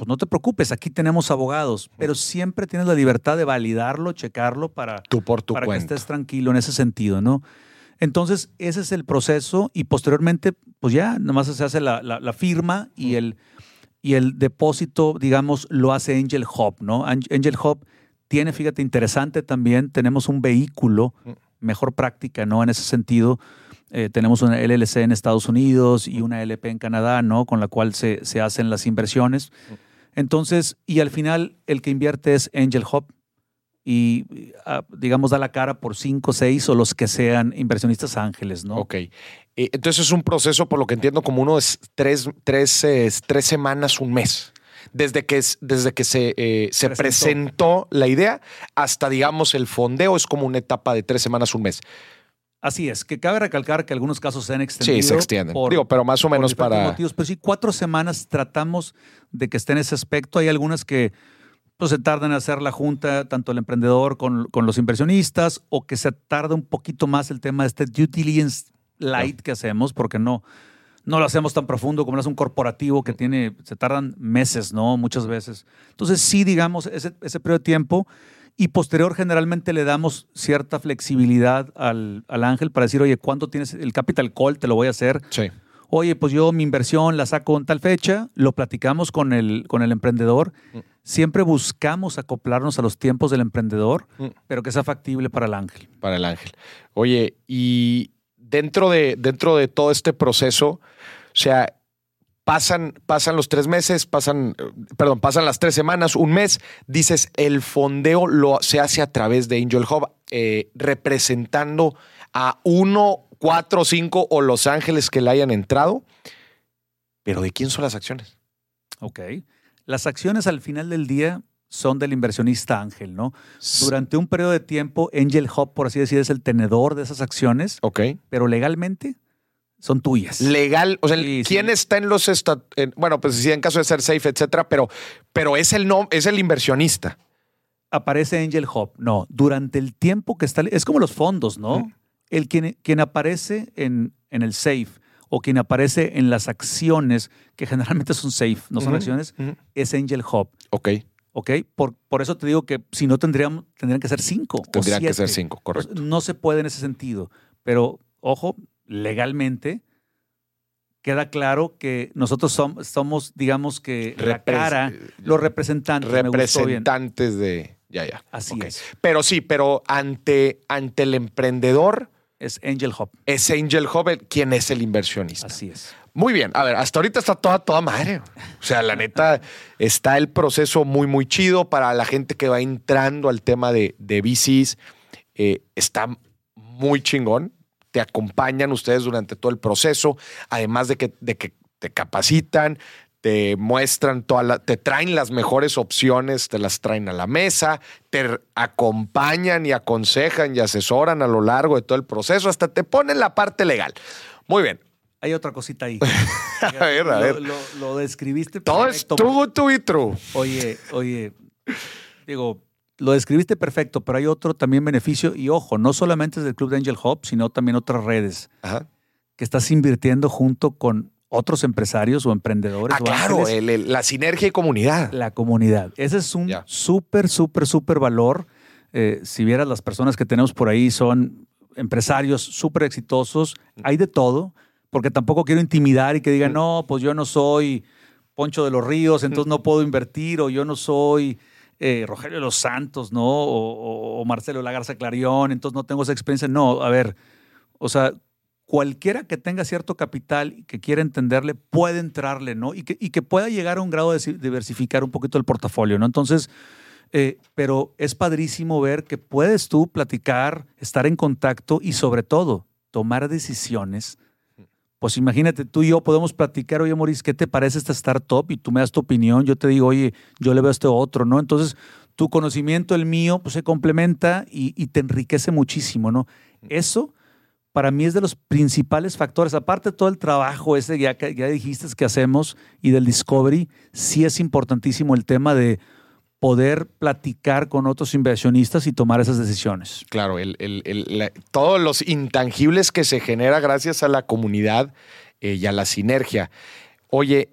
Pues no te preocupes, aquí tenemos abogados, pero siempre tienes la libertad de validarlo, checarlo para,
Tú por tu
para que estés tranquilo en ese sentido, ¿no? Entonces, ese es el proceso y posteriormente, pues ya, nomás se hace la, la- la firma y el, y el depósito, digamos, lo hace Angel Hub, ¿no? Ang- Angel Hub tiene, fíjate, interesante también, tenemos un vehículo, mejor práctica, ¿no? En ese sentido, eh, tenemos una LLC en Estados Unidos y una LP en Canadá, ¿no? Con la cual se, se hacen las inversiones. Entonces, y al final, el que invierte es Angel Hub y, ah, digamos, da la cara por cinco, seis o los que sean inversionistas ángeles, ¿no?
Ok. Eh, entonces es un proceso, por lo que entiendo, como uno es tres, tres, tres semanas, un mes. Desde que, es- desde que se, eh, se
Presentó.
presentó la idea hasta, digamos, el fondeo es como una etapa de tres semanas, un mes.
Así es, que cabe recalcar que algunos casos se han extendido.
Sí, se extienden.
por-
Digo, pero más o menos para.
motivos, pero sí, cuatro semanas tratamos de que esté en ese aspecto. Hay algunas que pues, se tardan en hacer la junta, tanto el emprendedor con, con los inversionistas, o que se tarda un poquito más el tema de este due diligence light que hacemos, porque no, no lo hacemos tan profundo como lo hace un corporativo que tiene, se tardan meses, ¿no? Muchas veces. Entonces, sí, digamos, ese, ese periodo de tiempo. Y posterior, generalmente le damos cierta flexibilidad al, al ángel para decir, oye, ¿cuándo tienes el capital call? Te lo voy a hacer.
Sí.
Oye, pues yo mi inversión la saco en tal fecha, lo platicamos con el, con el emprendedor.
Mm.
Siempre buscamos acoplarnos a los tiempos del emprendedor,
Mm.
pero que sea factible para el ángel.
para el ángel. Oye, y dentro de, dentro de todo este proceso, o sea, pasan, pasan los tres meses, pasan, eh, perdón, pasan las tres semanas, un mes, dices, el fondeo lo, se hace a través de Angel Hub, eh, representando a uno, cuatro, cinco o Los Ángeles que le hayan entrado. Pero ¿de quién son las acciones?
Ok. Las acciones al final del día son del inversionista ángel, ¿no? Durante un periodo de tiempo, Angel Hub, por así decir, es el tenedor de esas acciones,
Ok.
pero legalmente son tuyas.
Legal, o sea,
Sí,
¿quién
sí.
está en los en- bueno, pues sí, en caso de ser safe, etcétera, pero, pero es el no, es el inversionista.
aparece Angel Hub. No, durante el tiempo que está. Es como los fondos, ¿no?
Mm.
El quien, quien aparece en, en el safe o quien aparece en las acciones, que generalmente son safe, no son acciones, es Angel Hub.
Ok,
¿Ok? Por, por eso te digo que si no tendrían, tendrían que ser cinco. o
tendría que ser cinco, correcto.
No se puede en ese sentido. Pero, ojo, legalmente queda claro que nosotros som- somos, digamos que la cara, los representantes.
Representantes de. Ya, ya.
Así es.
Pero sí, pero ante, ante el emprendedor
Es Angel Hub.
es Angel Hub quien es el inversionista.
Así es.
Muy bien. A ver, hasta ahorita está toda, toda madre. O sea, la neta, está el proceso muy, muy chido para la gente que va entrando al tema de, de VCs. eh, está muy chingón. Te acompañan ustedes durante todo el proceso, además de que, de que te capacitan, te muestran toda la, te traen las mejores opciones, te las traen a la mesa, te acompañan y aconsejan y asesoran a lo largo de todo el proceso, hasta te ponen la parte legal. Muy bien.
Hay otra cosita ahí.
A ver, a
Lo-
ver.
Lo, lo describiste
Todo es
perfecto.
to be true.
Oye, oye, digo, lo describiste perfecto, pero hay otro también beneficio. Y ojo, no solamente es del Club de Angel Hub, sino también otras redes
Ajá.
que estás invirtiendo junto con otros empresarios o emprendedores.
Ah,
o
claro,
ángeles,
el- el- la sinergia y comunidad.
la comunidad. Ese es un súper, súper, súper valor. Eh, si vieras las personas que tenemos por ahí son empresarios súper exitosos, hay de todo, porque tampoco quiero intimidar y que digan,
Mm.
no, pues yo no soy Poncho de los Ríos, entonces no puedo invertir, o yo no soy eh, Rogelio de los Santos, ¿no? O, o- Marcelo Lagarza Clarión, entonces no tengo esa experiencia. No, a ver, o sea, cualquiera que tenga cierto capital que quiera entenderle puede entrarle, ¿no? Y que, y que pueda llegar a un grado de si- diversificar un poquito el portafolio, ¿no? Entonces, eh, pero es padrísimo ver que puedes tú platicar, estar en contacto y sobre todo tomar decisiones. Pues imagínate, tú y yo podemos platicar, oye, Maurice, ¿qué te parece esta startup? Y tú me das tu opinión, yo te digo, oye, yo le veo a este otro, ¿no? Entonces, tu conocimiento, el mío, pues se complementa y, te enriquece muchísimo, ¿no? Eso para mí es de los principales factores. Aparte de todo el trabajo ese que ya dijiste que hacemos y del discovery, sí es importantísimo el tema de poder platicar con otros inversionistas y tomar esas decisiones.
Claro, el, todos los intangibles que se genera gracias a la comunidad eh, y a la sinergia. Oye,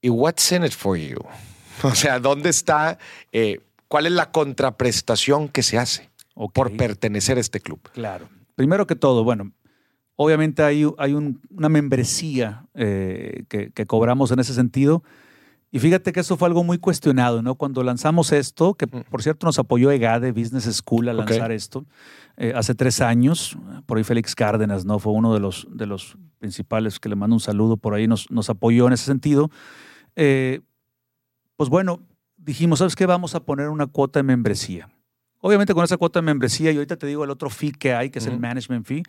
¿y what's in it for you? O sea, ¿dónde está, eh, cuál es la contraprestación que se hace por pertenecer a este club?
Claro. Primero que todo, bueno, obviamente hay, hay una membresía eh, que, que cobramos en ese sentido y fíjate que eso fue algo muy cuestionado, ¿no? Cuando lanzamos esto, que mm. por cierto nos apoyó EGADE Business School a lanzar esto, eh, hace tres años, por ahí Félix Cárdenas, ¿no? Fue uno de los, de los principales que le mando un saludo por ahí, nos, nos apoyó en ese sentido. Eh, pues bueno, dijimos, ¿sabes qué? Vamos a poner una cuota de membresía. Obviamente con esa cuota de membresía, y ahorita te digo el otro fee que hay, que es el management fee,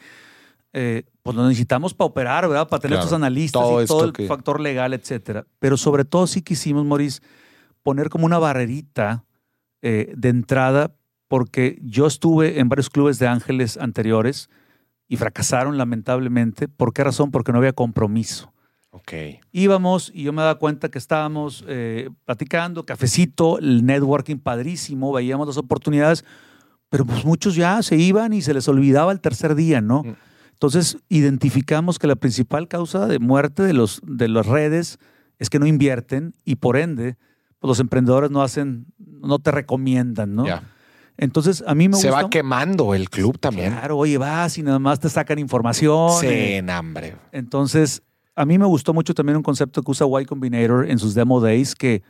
eh, pues lo necesitamos para operar, ¿verdad? Para tener estos analistas y todo el factor legal, etcétera. Pero sobre todo sí quisimos, Maurice, poner como una barrerita eh, de entrada, porque yo estuve en varios clubes de ángeles anteriores y fracasaron lamentablemente. ¿Por qué razón? Porque no había compromiso.
Ok.
Íbamos y yo me daba cuenta que estábamos eh, platicando, cafecito, el networking padrísimo, veíamos las oportunidades, pero pues muchos ya se iban y se les olvidaba el tercer día, ¿no? Mm. Entonces, identificamos que la principal causa de muerte de, los, de las redes es que no invierten y por ende, pues los emprendedores no hacen, no te recomiendan, ¿no? Entonces, a mí me
Se va quemando el club también.
Claro, oye, vas y nada más te sacan información.
Sí, en hambre.
Entonces, a mí me gustó mucho también un concepto que usa Y Combinator en sus demo days que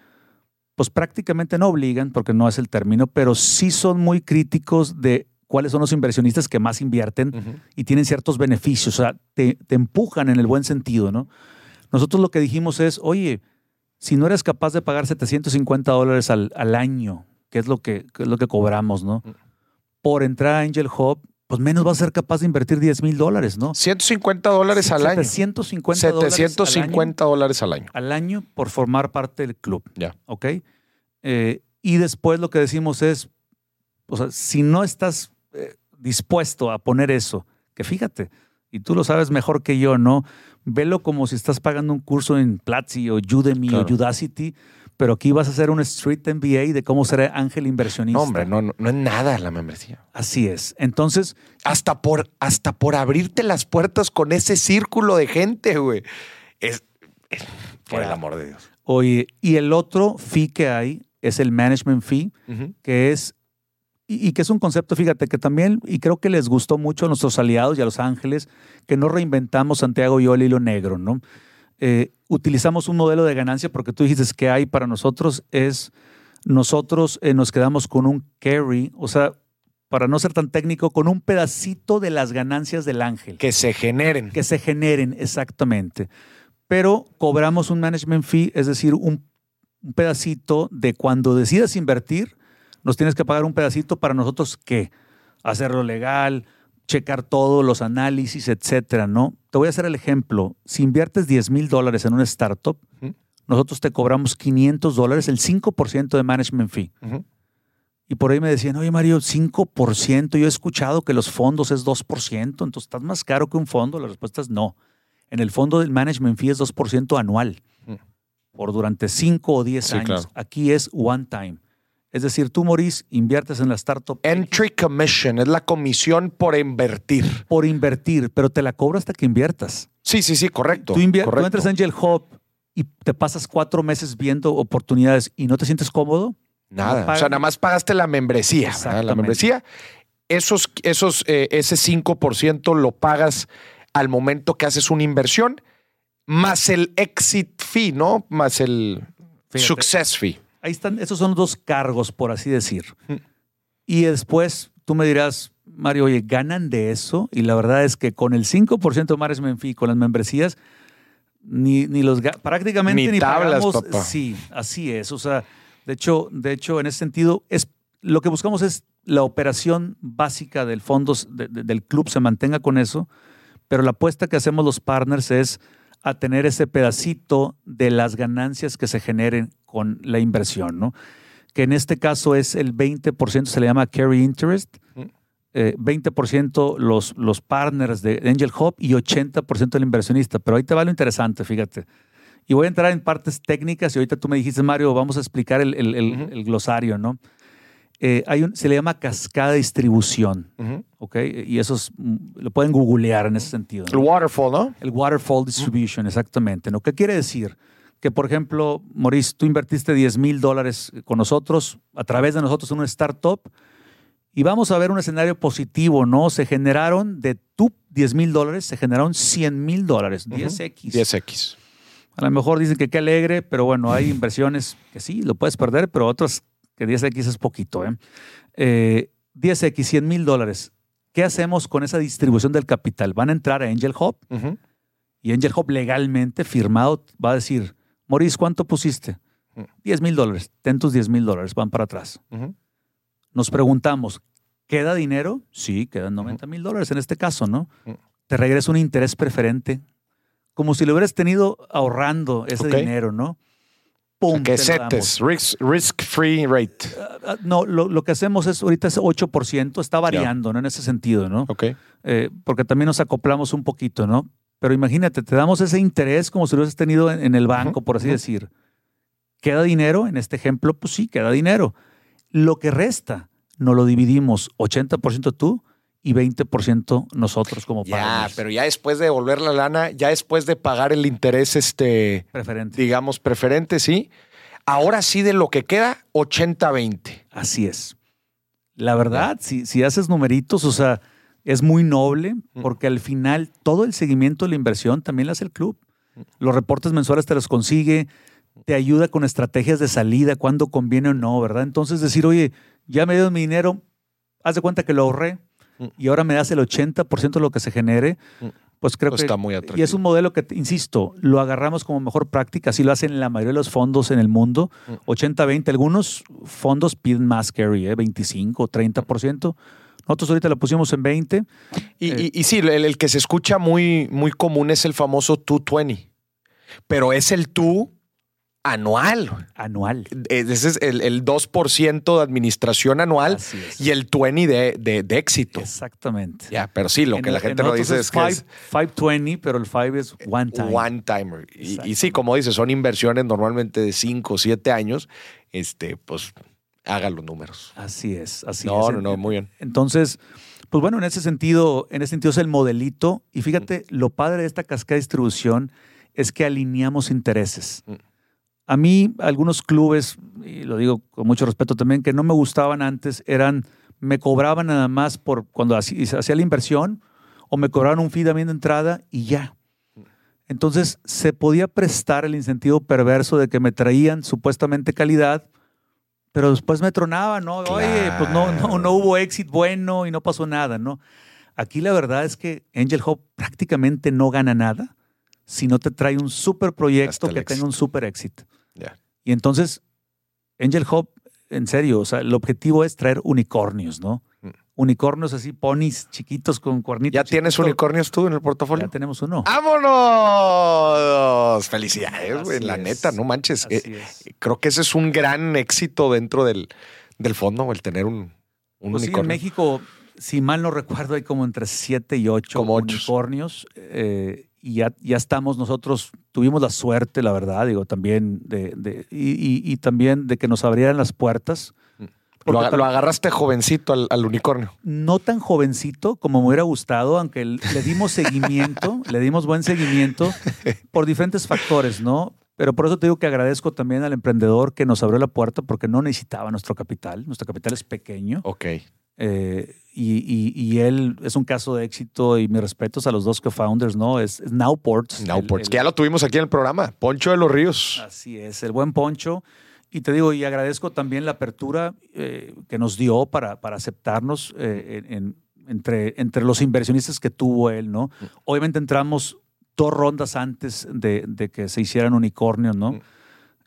pues prácticamente no obligan, porque no es el término, pero sí son muy críticos de cuáles son los inversionistas que más invierten y tienen ciertos beneficios, o sea, te, empujan en el buen sentido, ¿no? Nosotros lo que dijimos es, oye, si no eres capaz de pagar 750 dólares al, año, que es, lo que, es lo que cobramos, ¿no? Por entrar a Angel Hub, pues menos vas a ser capaz de invertir 10 mil dólares, ¿no?
150 dólares al año.
750
dólares 750 dólares al año.
Al año por formar parte del club.
Ya.
¿Ok? Eh, y después lo que decimos es, o sea, si no estás eh, dispuesto a poner eso, que fíjate, y tú lo sabes mejor que yo, ¿no? Velo como si estás pagando un curso en Platzi o Udemy o Udacity, pero aquí vas a hacer un Street MBA de cómo ser ángel inversionista.
No, hombre, no, no, es nada la membresía.
Así es. Entonces.
Hasta por, hasta por abrirte las puertas con ese círculo de gente, güey. Es, por el amor de Dios.
Oye, y el otro fee que hay es el management fee, que es y, que es un concepto, fíjate, que también, y creo que les gustó mucho a nuestros aliados y a los ángeles, que no reinventamos Santiago y yo el hilo negro, ¿no? Eh, utilizamos un modelo de ganancia porque tú dijiste que hay para nosotros es, nosotros eh, nos quedamos con un carry, o sea, para no ser tan técnico, con un pedacito de las ganancias del ángel.
Que se generen.
Que se generen, exactamente. Pero cobramos un management fee, es decir, un, un pedacito de cuando decidas invertir, nos tienes que pagar un pedacito para nosotros qué? Hacerlo legal, checar todos los análisis, etcétera, ¿no? Te voy a hacer el ejemplo. Si inviertes 10 mil dólares en una startup, nosotros te cobramos 500 dólares, el 5% de management fee. Y por ahí me decían, oye Mario, 5%, yo he escuchado que los fondos es 2%, entonces estás más caro que un fondo. La respuesta es no. En el fondo del management fee es 2% anual, por durante 5 o 10 años. Aquí es one time. Es decir, tú, Maurice, inviertes en la startup.
Entry Commission es la comisión por invertir.
Por invertir, pero te la cobro hasta que inviertas.
Sí, sí, sí, correcto.
Tú, entras en Angel Hub y te pasas cuatro meses viendo oportunidades y no te sientes cómodo.
Nada. o sea, nada más pagaste la membresía. La membresía. Esos, esos, eh, ese 5% lo pagas al momento que haces una inversión, más el exit fee, ¿no? Más el success fee.
Ahí están, esos son dos cargos, por así decir. Y después tú me dirás, Mario, oye, ¿ganan de eso? Y la verdad es que con el 5% de management fee, con las membresías, ni, ni los prácticamente ni,
tablas,
Papá. Sí, así es. O sea, de hecho, de hecho, en ese sentido, es lo que buscamos es la operación básica del fondo del club se mantenga con eso, pero la apuesta que hacemos los partners es a tener ese pedacito de las ganancias que se generen con la inversión, ¿no? Que en este caso es el 20%, se le llama carry interest, 20% eh, los, los partners de Angel Hub y 80% el inversionista. Pero ahí te va lo interesante, fíjate. Y voy a entrar en partes técnicas y ahorita tú me dijiste, Mario, vamos a explicar el, el- el- el glosario, ¿no? Eh, hay un, se le llama cascada de distribución,
Ujú.
¿ok? Y eso es, mm, lo pueden googlear en ese sentido.
El
¿no?
waterfall, ¿no?
El waterfall distribution, exactamente. ¿no? ¿Qué quiere decir? Que, por ejemplo, Maurice, tú invertiste 10 mil dólares con nosotros, a través de nosotros en una startup, y vamos a ver un escenario positivo, ¿no? Se generaron de tu 10 mil dólares, se generaron 100 mil dólares, 10X.
10X.
A lo mejor dicen que qué alegre, pero bueno, hay inversiones que sí, lo puedes perder, pero otras que 10X es poquito. ¿eh? Eh, 10X, 100 mil dólares. ¿Qué hacemos con esa distribución del capital? Van a entrar a Angel
Ujú.
y Angel Hub legalmente firmado va a decir, Maurice, ¿cuánto pusiste?
Mm.
10 mil dólares. Ten tus 10 mil dólares, van para atrás. Nos preguntamos, ¿queda dinero? Sí, quedan 90 mil dólares en este caso, ¿no?
Mm.
Te regresa un interés preferente, como si lo hubieras tenido ahorrando ese dinero, ¿no? ¡Pum!
que setes, risk, risk free rate.
Ah, ah, No, lo, lo que hacemos es, ahorita es 8%, está variando, ¿no? En ese sentido, ¿no?
Ok.
Eh, porque también nos acoplamos un poquito, ¿no? Pero imagínate, te damos ese interés como si lo hubieras tenido en, en el banco, por así
ujú.
decir. ¿Queda dinero? En este ejemplo, pues sí, queda dinero. Lo que resta, nos lo dividimos 80% tú y 20% nosotros como
Ya,
partners.
pero ya después de devolver la lana, ya después de pagar el interés, este,
Preferente.
digamos, preferente, sí. Ahora sí, de lo que queda, 80-20.
Así es. La verdad, si, si haces numeritos, o sea, es muy noble
Mm.
porque al final todo el seguimiento de la inversión también lo hace el club. Los reportes mensuales te los consigue, te ayuda con estrategias de salida, cuándo conviene o no, ¿verdad? Entonces decir, oye, ya me dio mi dinero, haz de cuenta que lo ahorré
Mm.
y ahora me das el 80% de lo que se genere,
Mm.
pues creo
Pues
que...
está muy
Y
atractivo.
es un modelo que, insisto, lo agarramos como mejor práctica, así lo hacen la mayoría de los fondos en el mundo,
Mm.
80-20, algunos fondos piden más carry, ¿eh? 25, 30%. Nosotros ahorita lo pusimos en 20.
Y,
Eh,
y- y sí, el, el que se escucha muy, muy común es el famoso 220. Pero es el 2 anual.
anual.
Eh, Ese es el, el 2% de administración anual y el 20 de, de, de éxito.
Exactamente.
Ya, pero sí, lo
En
que
el-
la gente
en
no dice es, que es
5, 520, pero el 5 es one time.
one timer. Y, y sí, como dices, son inversiones normalmente de 5 o 7 años. Este, pues haga los números.
Así es, así
no,
es.
no, no, muy bien.
Entonces, pues bueno, en ese sentido, en ese sentido es el modelito. Y fíjate, lo padre de esta cascada de distribución es que alineamos intereses.
Mm.
A mí, algunos clubes, y lo digo con mucho respeto también, que no me gustaban antes, eran, me cobraban nada más por cuando hacía la inversión o me cobraban un fee también de entrada y ya. Entonces, se podía prestar el incentivo perverso de que me traían supuestamente calidad, pero después me tronaban, ¿no? Oye, pues no, no, no hubo éxito bueno y no pasó nada, ¿no? Aquí la verdad es que Angel Hub prácticamente no gana nada si no te trae un super proyecto que
éxito.
tenga un super éxito. Y entonces, Angel Hub, en serio, o sea, el objetivo es traer unicornios, ¿no?
Mm.
Unicornios así, ponis chiquitos con cuernitos.
¿Ya tienes
chiquitos.
unicornios tú en el portafolio?
Ya tenemos uno.
¡Vámonos! Felicidades, güey. La
es.
neta, no manches. Eh, creo que ese es un gran éxito dentro del, del fondo, el tener un, un
Pues sí, en. México, si mal no recuerdo, hay como entre siete y ocho
Como ocho.
unicornios. eh, y ya, ya estamos nosotros, tuvimos la suerte, la verdad, digo, también de, de- y, y- y también de que nos abrieran las puertas.
lo,
tam-
lo agarraste jovencito al, al unicornio.
no tan jovencito como me hubiera gustado, aunque le dimos seguimiento, le dimos buen seguimiento por diferentes factores, ¿no? Pero por eso te digo que agradezco también al emprendedor que nos abrió la puerta porque no necesitaba nuestro capital. Nuestro capital es pequeño.
Ok.
Eh, y, y- y él es un caso de éxito y mis respetos a los dos co-founders, ¿no? Es, es Nowports.
Nowports,
el-
que ya lo tuvimos aquí en el programa. Poncho de los Ríos.
Así es, el buen Poncho. Y te digo, y agradezco también la apertura eh, que nos dio para, para aceptarnos eh, en- en- entre, entre los inversionistas que tuvo él, ¿no?
Mm.
Obviamente entramos dos rondas antes de, de que se hicieran unicornios, ¿no?
Mm.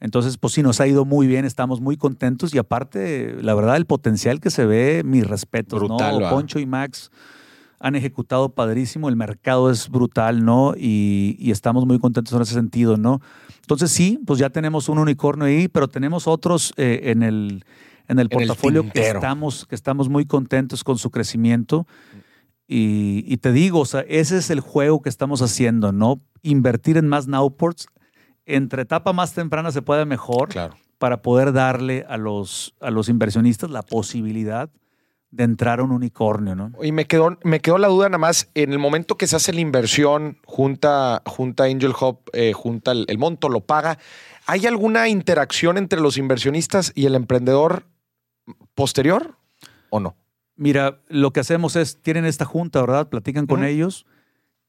Entonces, pues sí, nos ha ido muy bien, estamos muy contentos y aparte, la verdad, el potencial que se ve, mis respetos,
Brutal,
¿no? Poncho y Max han ejecutado padrísimo, el mercado es brutal, ¿no? Y, y estamos muy contentos en ese sentido, ¿no? Entonces sí, pues ya tenemos un unicornio ahí, pero tenemos otros eh, en el, en el
En el
portafolio que, estamos, que estamos muy contentos con su crecimiento. Y, y te digo, o sea, ese es el juego que estamos haciendo, ¿no? Invertir en más Nowports entre etapa más temprana se pueda mejor
Claro.
para poder darle a los, a los inversionistas la posibilidad de entrar a un unicornio, ¿no?
Y me quedó, me quedó la duda nada más, en el momento que se hace la inversión, junta, junta Angel Hub, eh, junta el, el monto, lo paga, ¿hay alguna interacción entre los inversionistas y el emprendedor posterior o no?
Mira, lo que hacemos es, tienen esta junta, ¿verdad? Platican con ellos.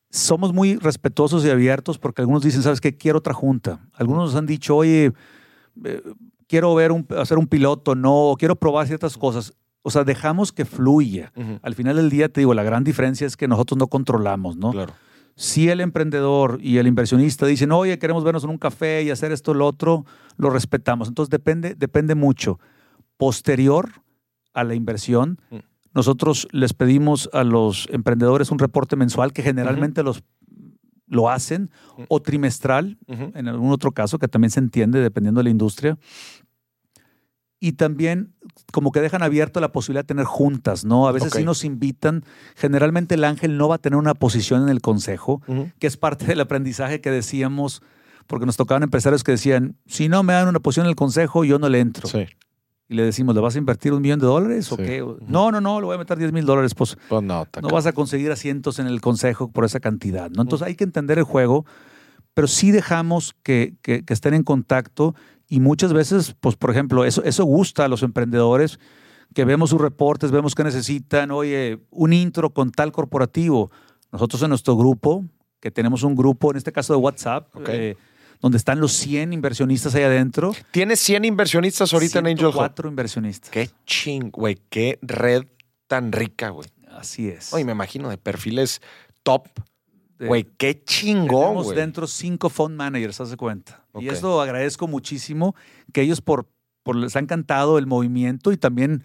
Somos muy respetuosos y abiertos porque algunos dicen, ¿sabes qué? Quiero otra junta. Algunos nos han dicho, oye, eh, quiero ver un, hacer un piloto, no, quiero probar ciertas cosas. O sea, dejamos que fluya. Al final del día, te digo, la gran diferencia es que nosotros no controlamos, ¿no?
Claro.
Si el emprendedor y el inversionista dicen, oye, queremos vernos en un café y hacer esto, lo otro, lo respetamos. Entonces depende, depende mucho. Posterior a la inversión,
Mm.
Nosotros les pedimos a los emprendedores un reporte mensual que generalmente los lo hacen o trimestral, en algún otro caso que también se entiende dependiendo de la industria. Y también como que dejan abierta la posibilidad de tener juntas, ¿no? A veces
Ok.
sí nos invitan. Generalmente el ángel no va a tener una posición en el consejo, que es parte del aprendizaje que decíamos, porque nos tocaban empresarios que decían, si no me dan una posición en el consejo, yo no le entro.
Sí,
Y le decimos, ¿le vas a invertir un millón de dólares o
Sí.
qué? No, no, no, le voy a meter 10 mil dólares. Pues
pues no,
no vas a conseguir asientos en el consejo por esa cantidad, ¿no? Entonces hay que entender el juego, pero sí dejamos que, que- que estén en contacto y muchas veces, pues por ejemplo, eso, eso gusta a los emprendedores, que vemos sus reportes, vemos que necesitan, oye, un intro con tal corporativo. Nosotros en nuestro grupo, que tenemos un grupo, en este caso de WhatsApp,
Ok.
eh, donde están los 100 inversionistas ahí adentro.
Tienes 100 inversionistas ahorita en Angel Hub.
104 inversionistas.
Qué ching, güey, qué red tan rica, güey.
Así es.
Oye, me imagino de perfiles top. Güey, qué chingón,
Tenemos
güey.
dentro cinco fund managers, haz de cuenta. Y eso agradezco muchísimo que ellos por, por les ha encantado el movimiento y también,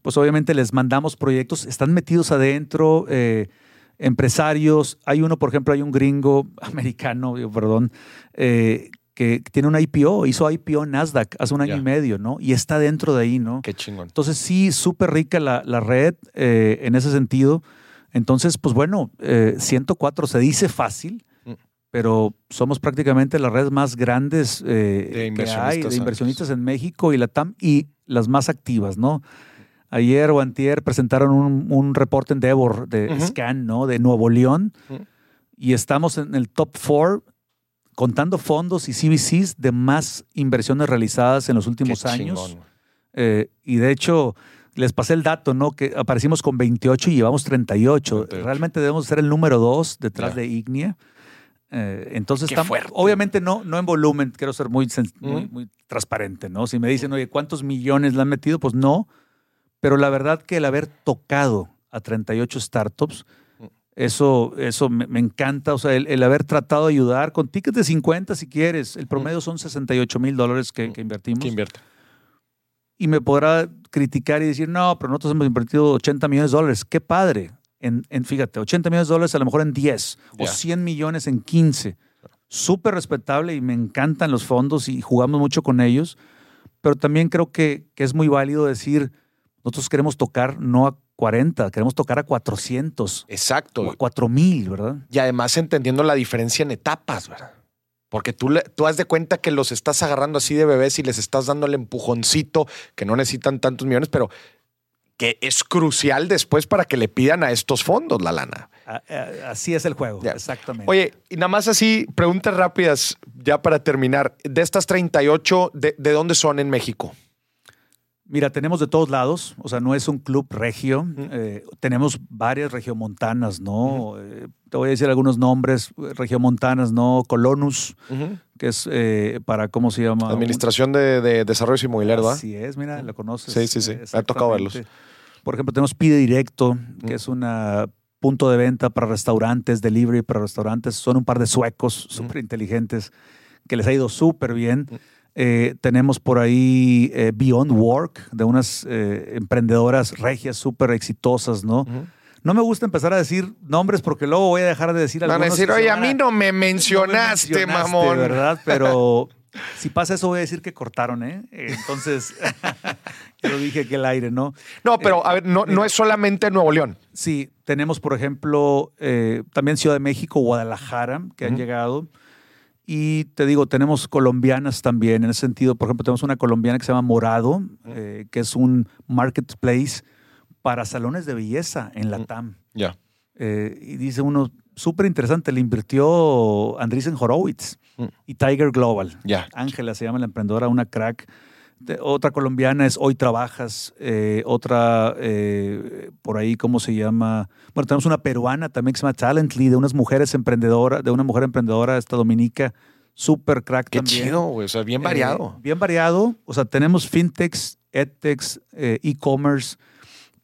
pues obviamente les mandamos proyectos, están metidos adentro, eh, empresarios. Hay uno, por ejemplo, hay un gringo americano, perdón, eh, que tiene una IPO, hizo IPO en Nasdaq hace un año y medio, ¿no? Y está dentro de ahí, ¿no?
Qué chingón.
Entonces sí, súper rica la, la red eh, en ese sentido. Entonces, pues bueno, eh, 104 se dice fácil,
Mm.
pero somos prácticamente las redes más grandes eh,
De
que hay de inversionistas en México y la TAM y las más activas, ¿no? Ayer o antier presentaron un, un reporte en Devor de. Scan, ¿no? De Nuevo León y estamos en el top four contando fondos y CVCs de más inversiones realizadas en los últimos
Qué
años. Eh, y de hecho, les pasé el dato, ¿no? Que aparecimos con 28 y llevamos 38.
38.
Realmente debemos ser el número dos detrás de Ignia. Eh, entonces, estamos- obviamente no, no en volumen, quiero ser muy, muy, muy transparente, ¿no? Si me dicen, oye, ¿cuántos millones le han metido? Pues no. Pero la verdad que el haber tocado a 38 startups, eso, eso me, me encanta. O sea, el, el haber tratado de ayudar con tickets de 50 si quieres. El promedio son 68 mil dólares que, que invertimos
¿Qué invierte?
y me podrá criticar y decir, no, pero nosotros hemos invertido 80 millones de dólares. Qué padre. En, en, fíjate, 80 millones de dólares a lo mejor en 10 o
Ya.
100 millones en 15. Súper respetable y me encantan los fondos y jugamos mucho con ellos. Pero también creo que, que es muy válido decir, nosotros queremos tocar no a 40, queremos tocar a 400
Exacto.
o a
güey.
4000, ¿verdad?
Y además entendiendo la diferencia en etapas, ¿verdad? Porque tú, tú has de cuenta que los estás agarrando así de bebés y les estás dando el empujoncito, que no necesitan tantos millones, pero que es crucial después para que le pidan a estos fondos la lana.
Así es el juego,
Ya.
exactamente.
Oye, y nada más así, preguntas rápidas, ya para terminar. De estas 38, ¿de, de dónde son en México?
Mira, tenemos de todos lados, o sea, no es un club regio, eh, tenemos varias regiomontanas, ¿no? Eh, te voy a decir algunos nombres, regiomontanas, ¿no? Colonus, que es eh, para, ¿cómo se llama?
Administración de, de Desarrollo Inmobiliario, ¿verdad?
Así es, mira, la conoces.
Sí, sí, sí, me ha tocado verlos.
Por ejemplo, tenemos Pide Directo, que
Mm.
es un punto de venta para restaurantes, delivery para restaurantes. Son un par de suecos súper inteligentes que les ha ido súper bien. Eh, tenemos por ahí eh, Beyond Work, de unas eh, emprendedoras regias súper exitosas, ¿no? No me gusta empezar a decir nombres porque luego voy a dejar de decir
Van a
algunos.
decir,
que
oye, a mí no me
no me
mencionaste,
mencionaste,
mamón.
¿verdad? Pero si pasa eso, voy a decir que cortaron, ¿eh? Entonces, ya lo dije aquí al aire, ¿no?
No, pero a ver, no, no es solamente Nuevo León.
Sí, tenemos, por ejemplo, también Ciudad de México, Guadalajara, que han
Ujú.
llegado. Y te digo, tenemos colombianas también. En ese sentido, por ejemplo, tenemos una colombiana que se llama Morado, eh, que es un marketplace para salones de belleza en la TAM.
Ya.
Eh, y dice uno, súper interesante, le invirtió Andreessen Horowitz
Mm.
y Tiger Global.
Ya.
Ángela se llama la emprendedora, una crack. De- otra colombiana es Hoy Trabajas. eh, otra, eh, por ahí, ¿cómo se llama? Bueno, tenemos una peruana también que se llama Talently, de unas mujeres emprendedoras, de una mujer emprendedora, esta dominica, súper crack
Qué
también.
chido, güey. O sea, bien
Eh,
variado.
bien variado. O sea, tenemos fintechs, edtechs, e-commerce,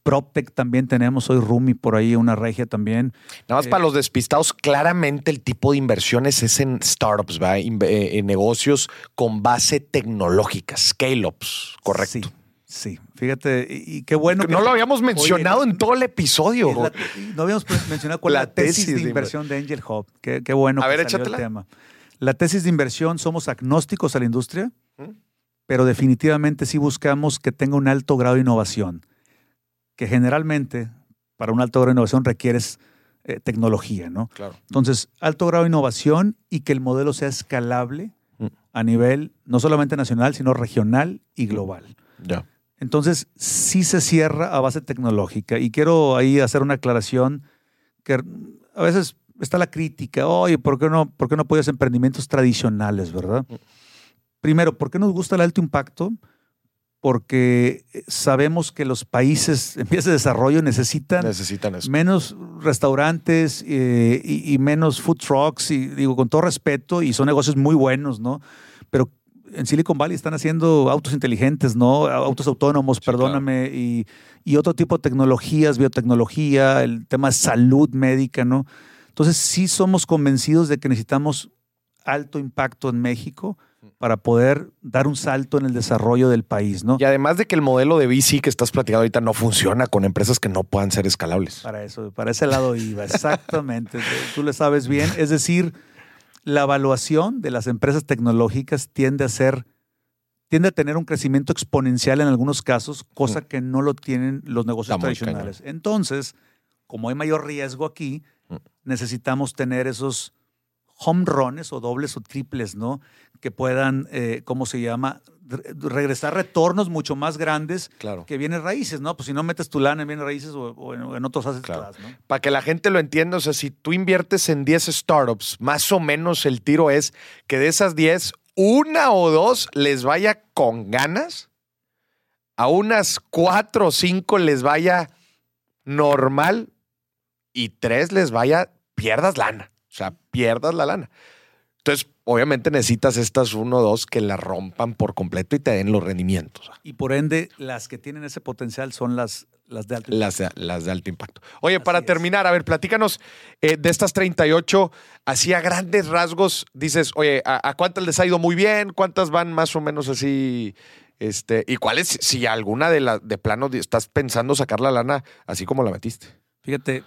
proptech también tenemos. Soy Rumi por ahí, una regia también.
Nada más
eh,
para los despistados, claramente el tipo de inversiones es en startups, ¿va? Eh, en negocios con base tecnológica, scale-ups, correcto.
Sí, sí. Fíjate, y, y qué bueno. que-
no lo habíamos
Oye,
mencionado en todo el episodio.
La- no habíamos mencionado cuál
La
la tesis,
tesis
de inversión de Angel Hub. Qué, qué bueno
A
que
ver,
salió el tema. La tesis de inversión, somos agnósticos a la industria,
¿Mm?
pero definitivamente sí buscamos que tenga un alto grado de innovación, que generalmente para un alto grado de innovación requieres eh, tecnología, ¿no?
Claro.
Entonces, alto grado de innovación y que el modelo sea escalable
Mm.
a nivel no solamente nacional, sino regional y global.
Ya.
Entonces, sí se cierra a base tecnológica. Y quiero ahí hacer una aclaración que a veces está la crítica, oye, ¿por qué no, por qué no apoyas emprendimientos tradicionales, verdad? Primero, ¿por qué nos gusta el alto impacto? Porque eh, sabemos que los países en vías de desarrollo necesitan
Necesitan eso.
menos restaurantes eh, y, y menos food trucks, y digo con todo respeto, y son negocios muy buenos, ¿no? Pero en Silicon Valley están haciendo autos inteligentes, ¿no? Autos autónomos, perdóname, y, y otro tipo de tecnologías, biotecnología, el tema de salud médica, ¿no? Entonces sí somos convencidos de que necesitamos alto impacto en México para poder dar un salto en el desarrollo del país, ¿no?
Y además de que el modelo de VC que estás platicando ahorita no funciona con empresas que no puedan ser escalables.
Para eso, para ese lado iba, exactamente. Tú le sabes bien. Es decir, la evaluación de las empresas tecnológicas tiende a ser, tiende a tener un crecimiento exponencial en algunos casos, cosa que no lo tienen los negocios tradicionales. Entonces, como hay mayor riesgo aquí,
Mm.
necesitamos tener esos home runs o dobles o triples, ¿no? Que puedan, eh, ¿cómo se llama? Re- regresar retornos mucho más grandes
Claro.
que vienen raíces, ¿no? Pues si no metes tu lana en bienes raíces o, o en, otros assets
Claro.
class, ¿no?
Para que la gente lo entienda, o sea, si tú inviertes en 10 startups, más o menos el tiro es que de esas 10, una o dos les vaya con ganas, a unas cuatro o cinco les vaya normal y tres les vaya, pierdas lana. O sea, pierdas la lana. Entonces, obviamente necesitas estas uno o dos que la rompan por completo y te den los rendimientos.
Y por ende, las que tienen ese potencial son las, las de alto
Las de, las de alto impacto. Oye,
Así
para
es.
terminar, a ver, platícanos eh, de estas 38, así a grandes rasgos, dices, oye, ¿a, a cuántas les ha ido muy bien? ¿Cuántas van más o menos así? Este, ¿Y cuáles, si alguna de las de plano estás pensando sacar la lana así como la metiste?
Fíjate,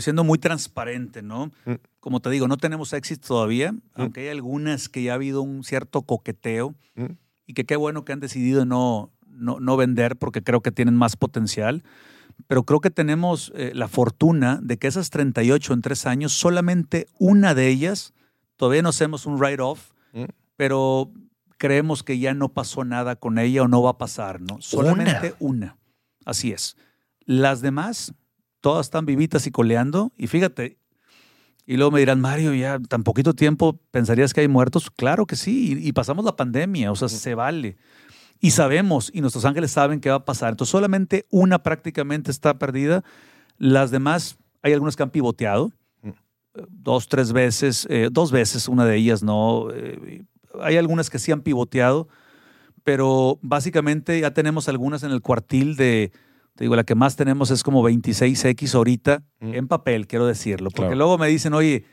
siendo muy transparente, ¿no?
Mm.
Como te digo, no tenemos éxito todavía, aunque hay algunas que ya ha habido un cierto coqueteo
Mm.
y que qué bueno que han decidido no, no, no vender porque creo que tienen más potencial. Pero creo que tenemos eh, la fortuna de que esas 38 en tres años, solamente una de ellas, todavía no hacemos un write-off,
Mm.
pero creemos que ya no pasó nada con ella o no va a pasar, ¿no? Solamente una. Así es. Las demás, todas están vivitas y coleando. Y fíjate, y luego me dirán, Mario, ya tan poquito tiempo pensarías que hay muertos. Claro que sí, y, y pasamos la pandemia, o sea, se vale. Y sabemos, y nuestros ángeles saben qué va a pasar. Entonces, solamente una prácticamente está perdida. Las demás, hay algunas que han pivoteado, eh, dos, tres veces, eh, dos veces, una de ellas no. eh, hay algunas que sí han pivoteado, pero básicamente ya tenemos algunas en el cuartil de, te digo, la que más tenemos es como 26X ahorita,
Mm.
en papel, quiero decirlo. Porque
Claro.
luego me dicen, oye,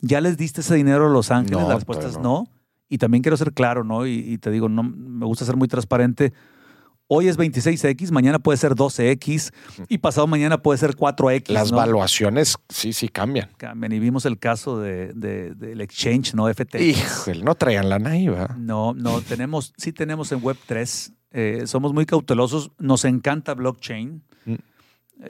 ¿ya les diste ese dinero a Los Ángeles?
No,
la respuesta es no. Y también quiero ser claro, ¿no? Y, y te digo, no, me gusta ser muy transparente. Hoy es 26X, mañana puede ser 12X y pasado mañana puede ser 4X.
Las
¿no?
valuaciones sí, sí cambian.
Cambian. Y vimos el caso de, de- del exchange, ¿no? FTX.
Híjole, no traían lana ahí, ¿va?
No, no, tenemos, sí tenemos en Web3. Eh, somos muy cautelosos. Nos encanta blockchain.
Mm.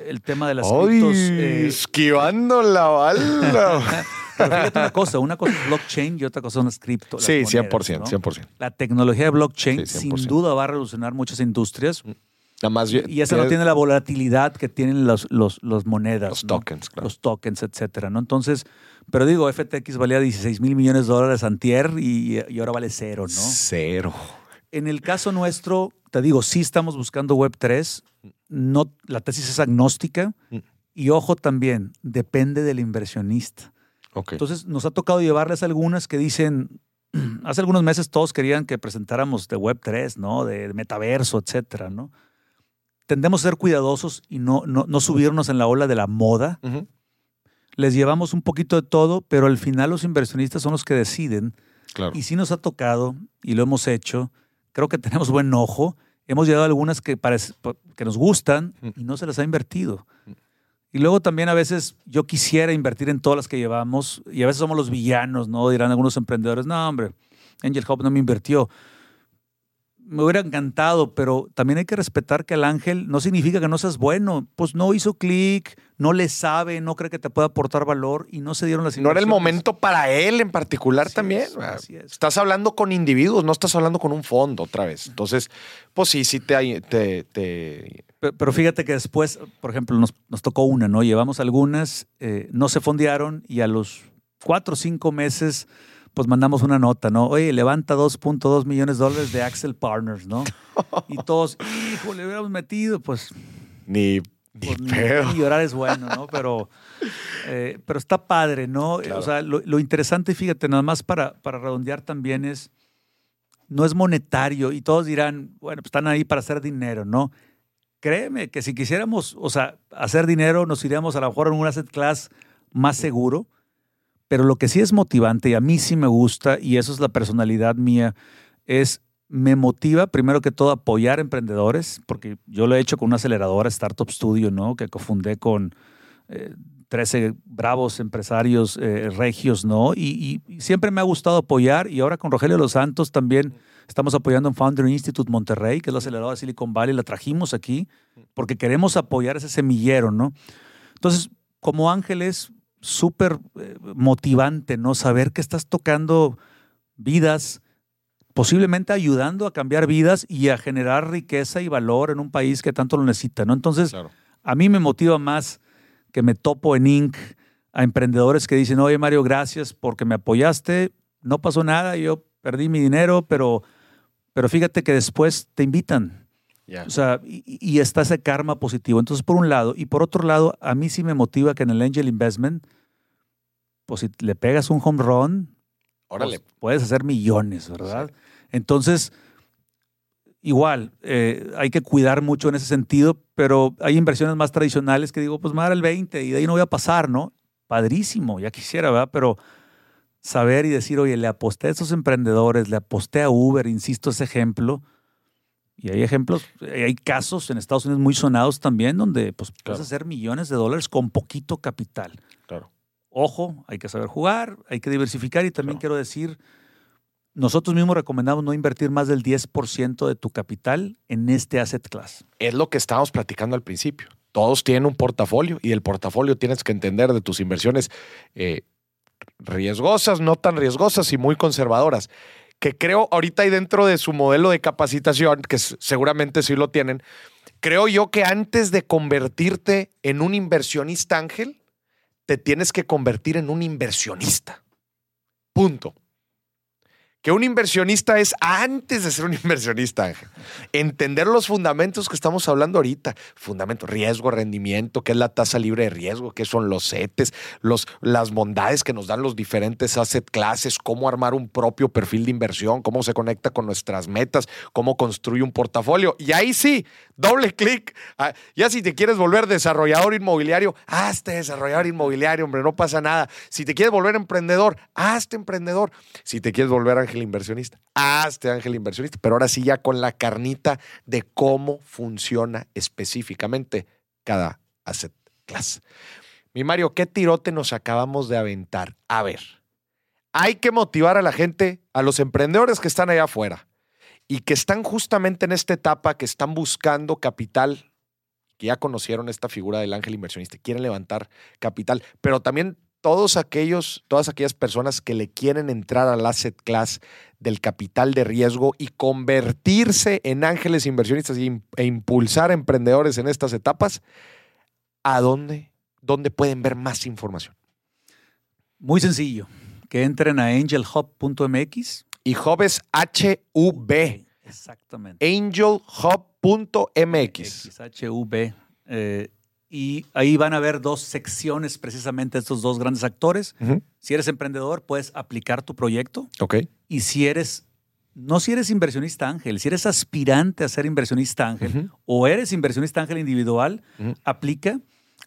El tema de las
¡Ay!
criptos. eh,
esquivando la bala.
Pero fíjate una cosa, una cosa es blockchain y otra cosa son las cripto. las
Sí,
monedas,
100%,
¿no?
100%.
La tecnología de blockchain
Sí,
sin
100%.
duda va a revolucionar muchas industrias
Nada más yo-
y esa no tiene la volatilidad que tienen los, los, los monedas.
los
¿no?
tokens, claro.
Los tokens, etcétera, ¿no? Entonces, pero digo, FTX valía 16 mil millones de dólares antier y, y ahora vale cero, ¿no?
Cero.
En el caso nuestro, te digo, sí estamos buscando Web3. No, la tesis es agnóstica.
Mm.
Y ojo también, depende del inversionista. Entonces, nos ha tocado llevarles algunas que dicen, hace algunos meses todos querían que presentáramos de Web3, ¿no? De metaverso, etcétera, ¿no? Tendemos a ser cuidadosos y no, no, no subirnos en la ola de la moda. Les llevamos un poquito de todo, pero al final los inversionistas son los que deciden
Claro.
y sí nos ha tocado y lo hemos hecho. Creo que tenemos buen ojo. Hemos llegado a algunas que, parece, que nos gustan
Mm.
y no se les ha invertido. Y luego también a veces yo quisiera invertir en todas las que llevamos y a veces somos los villanos, ¿no? Dirán algunos emprendedores, no, hombre, Angel Hub no me invirtió. Me hubiera encantado, pero también hay que respetar que el ángel no significa que no seas bueno. Pues no hizo clic, no le sabe, no cree que te pueda aportar valor y no se dieron las
No era el momento para él en particular
Así
también.
es, así es.
Estás hablando con individuos, no estás hablando con un fondo otra vez. Entonces, pues sí, sí te... te, te-
Pe- Pero fíjate que después, por ejemplo, nos, nos tocó una, ¿no? Llevamos algunas, eh, no se fondearon y a los cuatro o cinco meses, pues mandamos una nota, ¿no? Oye, levanta 2.2 millones de dólares de Axel Partners, ¿no? Y todos, hijo, le hubiéramos metido, pues,
ni ni
pues, ni, ni llorar es bueno, ¿no? Pero, eh, pero está padre, ¿no?
Claro.
O sea, lo, lo interesante, fíjate, nada más para, para redondear también es, no es monetario y todos dirán, bueno, pues están ahí para hacer dinero, ¿no? Créeme que si quisiéramos, o sea, hacer dinero, nos iríamos a lo mejor en un asset class más seguro, pero lo que sí es motivante y a mí sí me gusta, y eso es la personalidad mía, es me motiva primero que todo apoyar emprendedores, porque yo lo he hecho con una aceleradora Startup Studio, ¿no? Que cofundé con eh, 13 bravos empresarios eh, regios, ¿no? Y, siempre me ha gustado apoyar y ahora con Rogelio Los Santos también estamos apoyando en Founder Institute Monterrey, que es la aceleradora de Silicon Valley, la trajimos aquí porque queremos apoyar ese semillero, ¿no? Entonces, como Ángel es súper eh, motivante, ¿no? Saber que estás tocando vidas, posiblemente ayudando a cambiar vidas y a generar riqueza y valor en un país que tanto lo necesita, ¿no? Entonces,
Claro.
a mí me motiva más que me topo en Inc. a emprendedores que dicen, oye Mario, gracias porque me apoyaste, no pasó nada, yo perdí mi dinero, pero, pero fíjate que después te invitan. O sea, y, y está ese karma positivo. Entonces, por un lado, y por otro lado, a mí sí me motiva que en el Angel Investment, pues si le pegas un home run,
Órale.
pues, puedes hacer millones, ¿verdad? Entonces, igual, eh, hay que cuidar mucho en ese sentido, pero hay inversiones más tradicionales que digo, pues me va a dar el 20 y de ahí no voy a pasar, ¿no? Padrísimo, ya quisiera, ¿verdad? Pero saber y decir, oye, le aposté a esos emprendedores, le aposté a Uber, insisto, ese ejemplo. Y hay ejemplos, eh, hay casos en Estados Unidos muy sonados también donde pues, puedes hacer millones de dólares con poquito capital.
Claro.
Ojo, hay que saber jugar, hay que diversificar y también
Claro.
quiero decir, nosotros mismos recomendamos no invertir más del 10% de tu capital en este asset class.
Es lo que estábamos platicando al principio. Todos tienen un portafolio y el portafolio tienes que entender de tus inversiones eh, riesgosas, no tan riesgosas y muy conservadoras. Que creo ahorita hay dentro de su modelo de capacitación, que seguramente sí lo tienen, creo yo que antes de convertirte en un inversionista ángel, te tienes que convertir en un inversionista. Punto. Que un inversionista es antes de ser un inversionista, Ángel. Entender los fundamentos que estamos hablando ahorita. Fundamento, riesgo, rendimiento, qué es la tasa libre de riesgo, qué son los CETES, los, las bondades que nos dan los diferentes asset classes, cómo armar un propio perfil de inversión, cómo se conecta con nuestras metas, cómo construye un portafolio. Y ahí sí, doble clic. Ah, Ya si te quieres volver desarrollador inmobiliario, hazte desarrollador inmobiliario, hombre, no pasa nada. Si te quieres volver emprendedor, hazte emprendedor. Si te quieres volver ángel inversionista, hazte ángel inversionista. Pero ahora sí ya con la carnita de cómo funciona específicamente cada asset class. Mi Mario, ¿qué tirote nos acabamos de aventar? A ver, hay que motivar a la gente, a los emprendedores que están allá afuera y que están justamente en esta etapa, que están buscando capital, que ya conocieron esta figura del ángel inversionista, quieren levantar capital, pero también todos aquellos, todas aquellas personas que le quieren entrar al asset class del capital de riesgo y convertirse en ángeles inversionistas e impulsar emprendedores en estas etapas, ¿a dónde, dónde pueden ver más información?
Muy sencillo, que entren a angelhub.mx.
Y Hub es H-U-B.
Exactamente.
Angelhub.mx.
H-U-B. Eh, y ahí van a ver dos secciones precisamente estos dos grandes actores. Si eres emprendedor, puedes aplicar tu proyecto.
Ok.
Y si eres, no si eres inversionista ángel, si eres aspirante a ser inversionista ángel o eres inversionista ángel individual, aplica.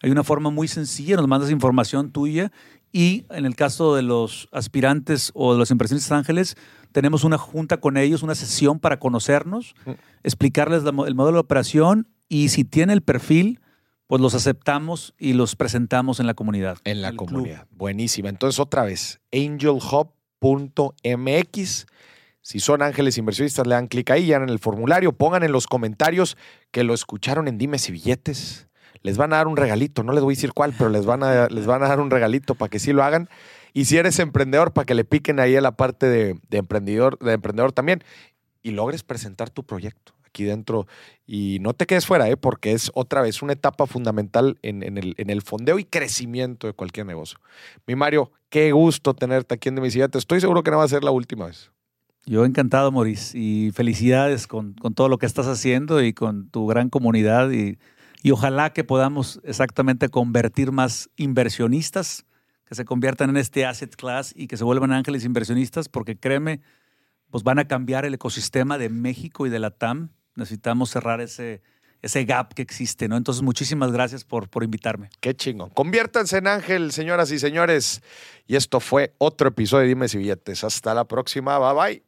Hay una forma muy sencilla, nos mandas información tuya y en el caso de los aspirantes o de los inversionistas ángeles, tenemos una junta con ellos, una sesión para conocernos, explicarles el modelo de operación y si tiene el perfil, pues los aceptamos y los presentamos en la comunidad.
En la comunidad. Buenísima. Entonces, otra vez, angelhub.mx. Si son ángeles inversionistas, le dan clic ahí, ya en el formulario, pongan en los comentarios que lo escucharon en Dimes y Billetes. Les van a dar un regalito, no les voy a decir cuál, pero les van a, les van a dar un regalito para que sí lo hagan. Y si eres emprendedor, para que le piquen ahí a la parte de, de emprendedor, de emprendedor también y logres presentar tu proyecto aquí dentro y no te quedes fuera, ¿eh? porque es otra vez una etapa fundamental en, el, fondeo y crecimiento de cualquier negocio. Mi Mario, qué gusto tenerte aquí en Demisillate. Estoy seguro que no va a ser la última vez.
Yo encantado, Maurice, y felicidades con, con, todo lo que estás haciendo y con tu gran comunidad y, y ojalá que podamos exactamente convertir más inversionistas que se conviertan en este asset class y que se vuelvan ángeles inversionistas, porque créeme, pues van a cambiar el ecosistema de México y de la TAM necesitamos cerrar ese, ese gap que existe, ¿no? Entonces, muchísimas gracias por, por invitarme.
Qué chingón. Conviértanse en ángel, señoras y señores. Y esto fue otro episodio de Dime si Billetes. Hasta la próxima. Bye bye.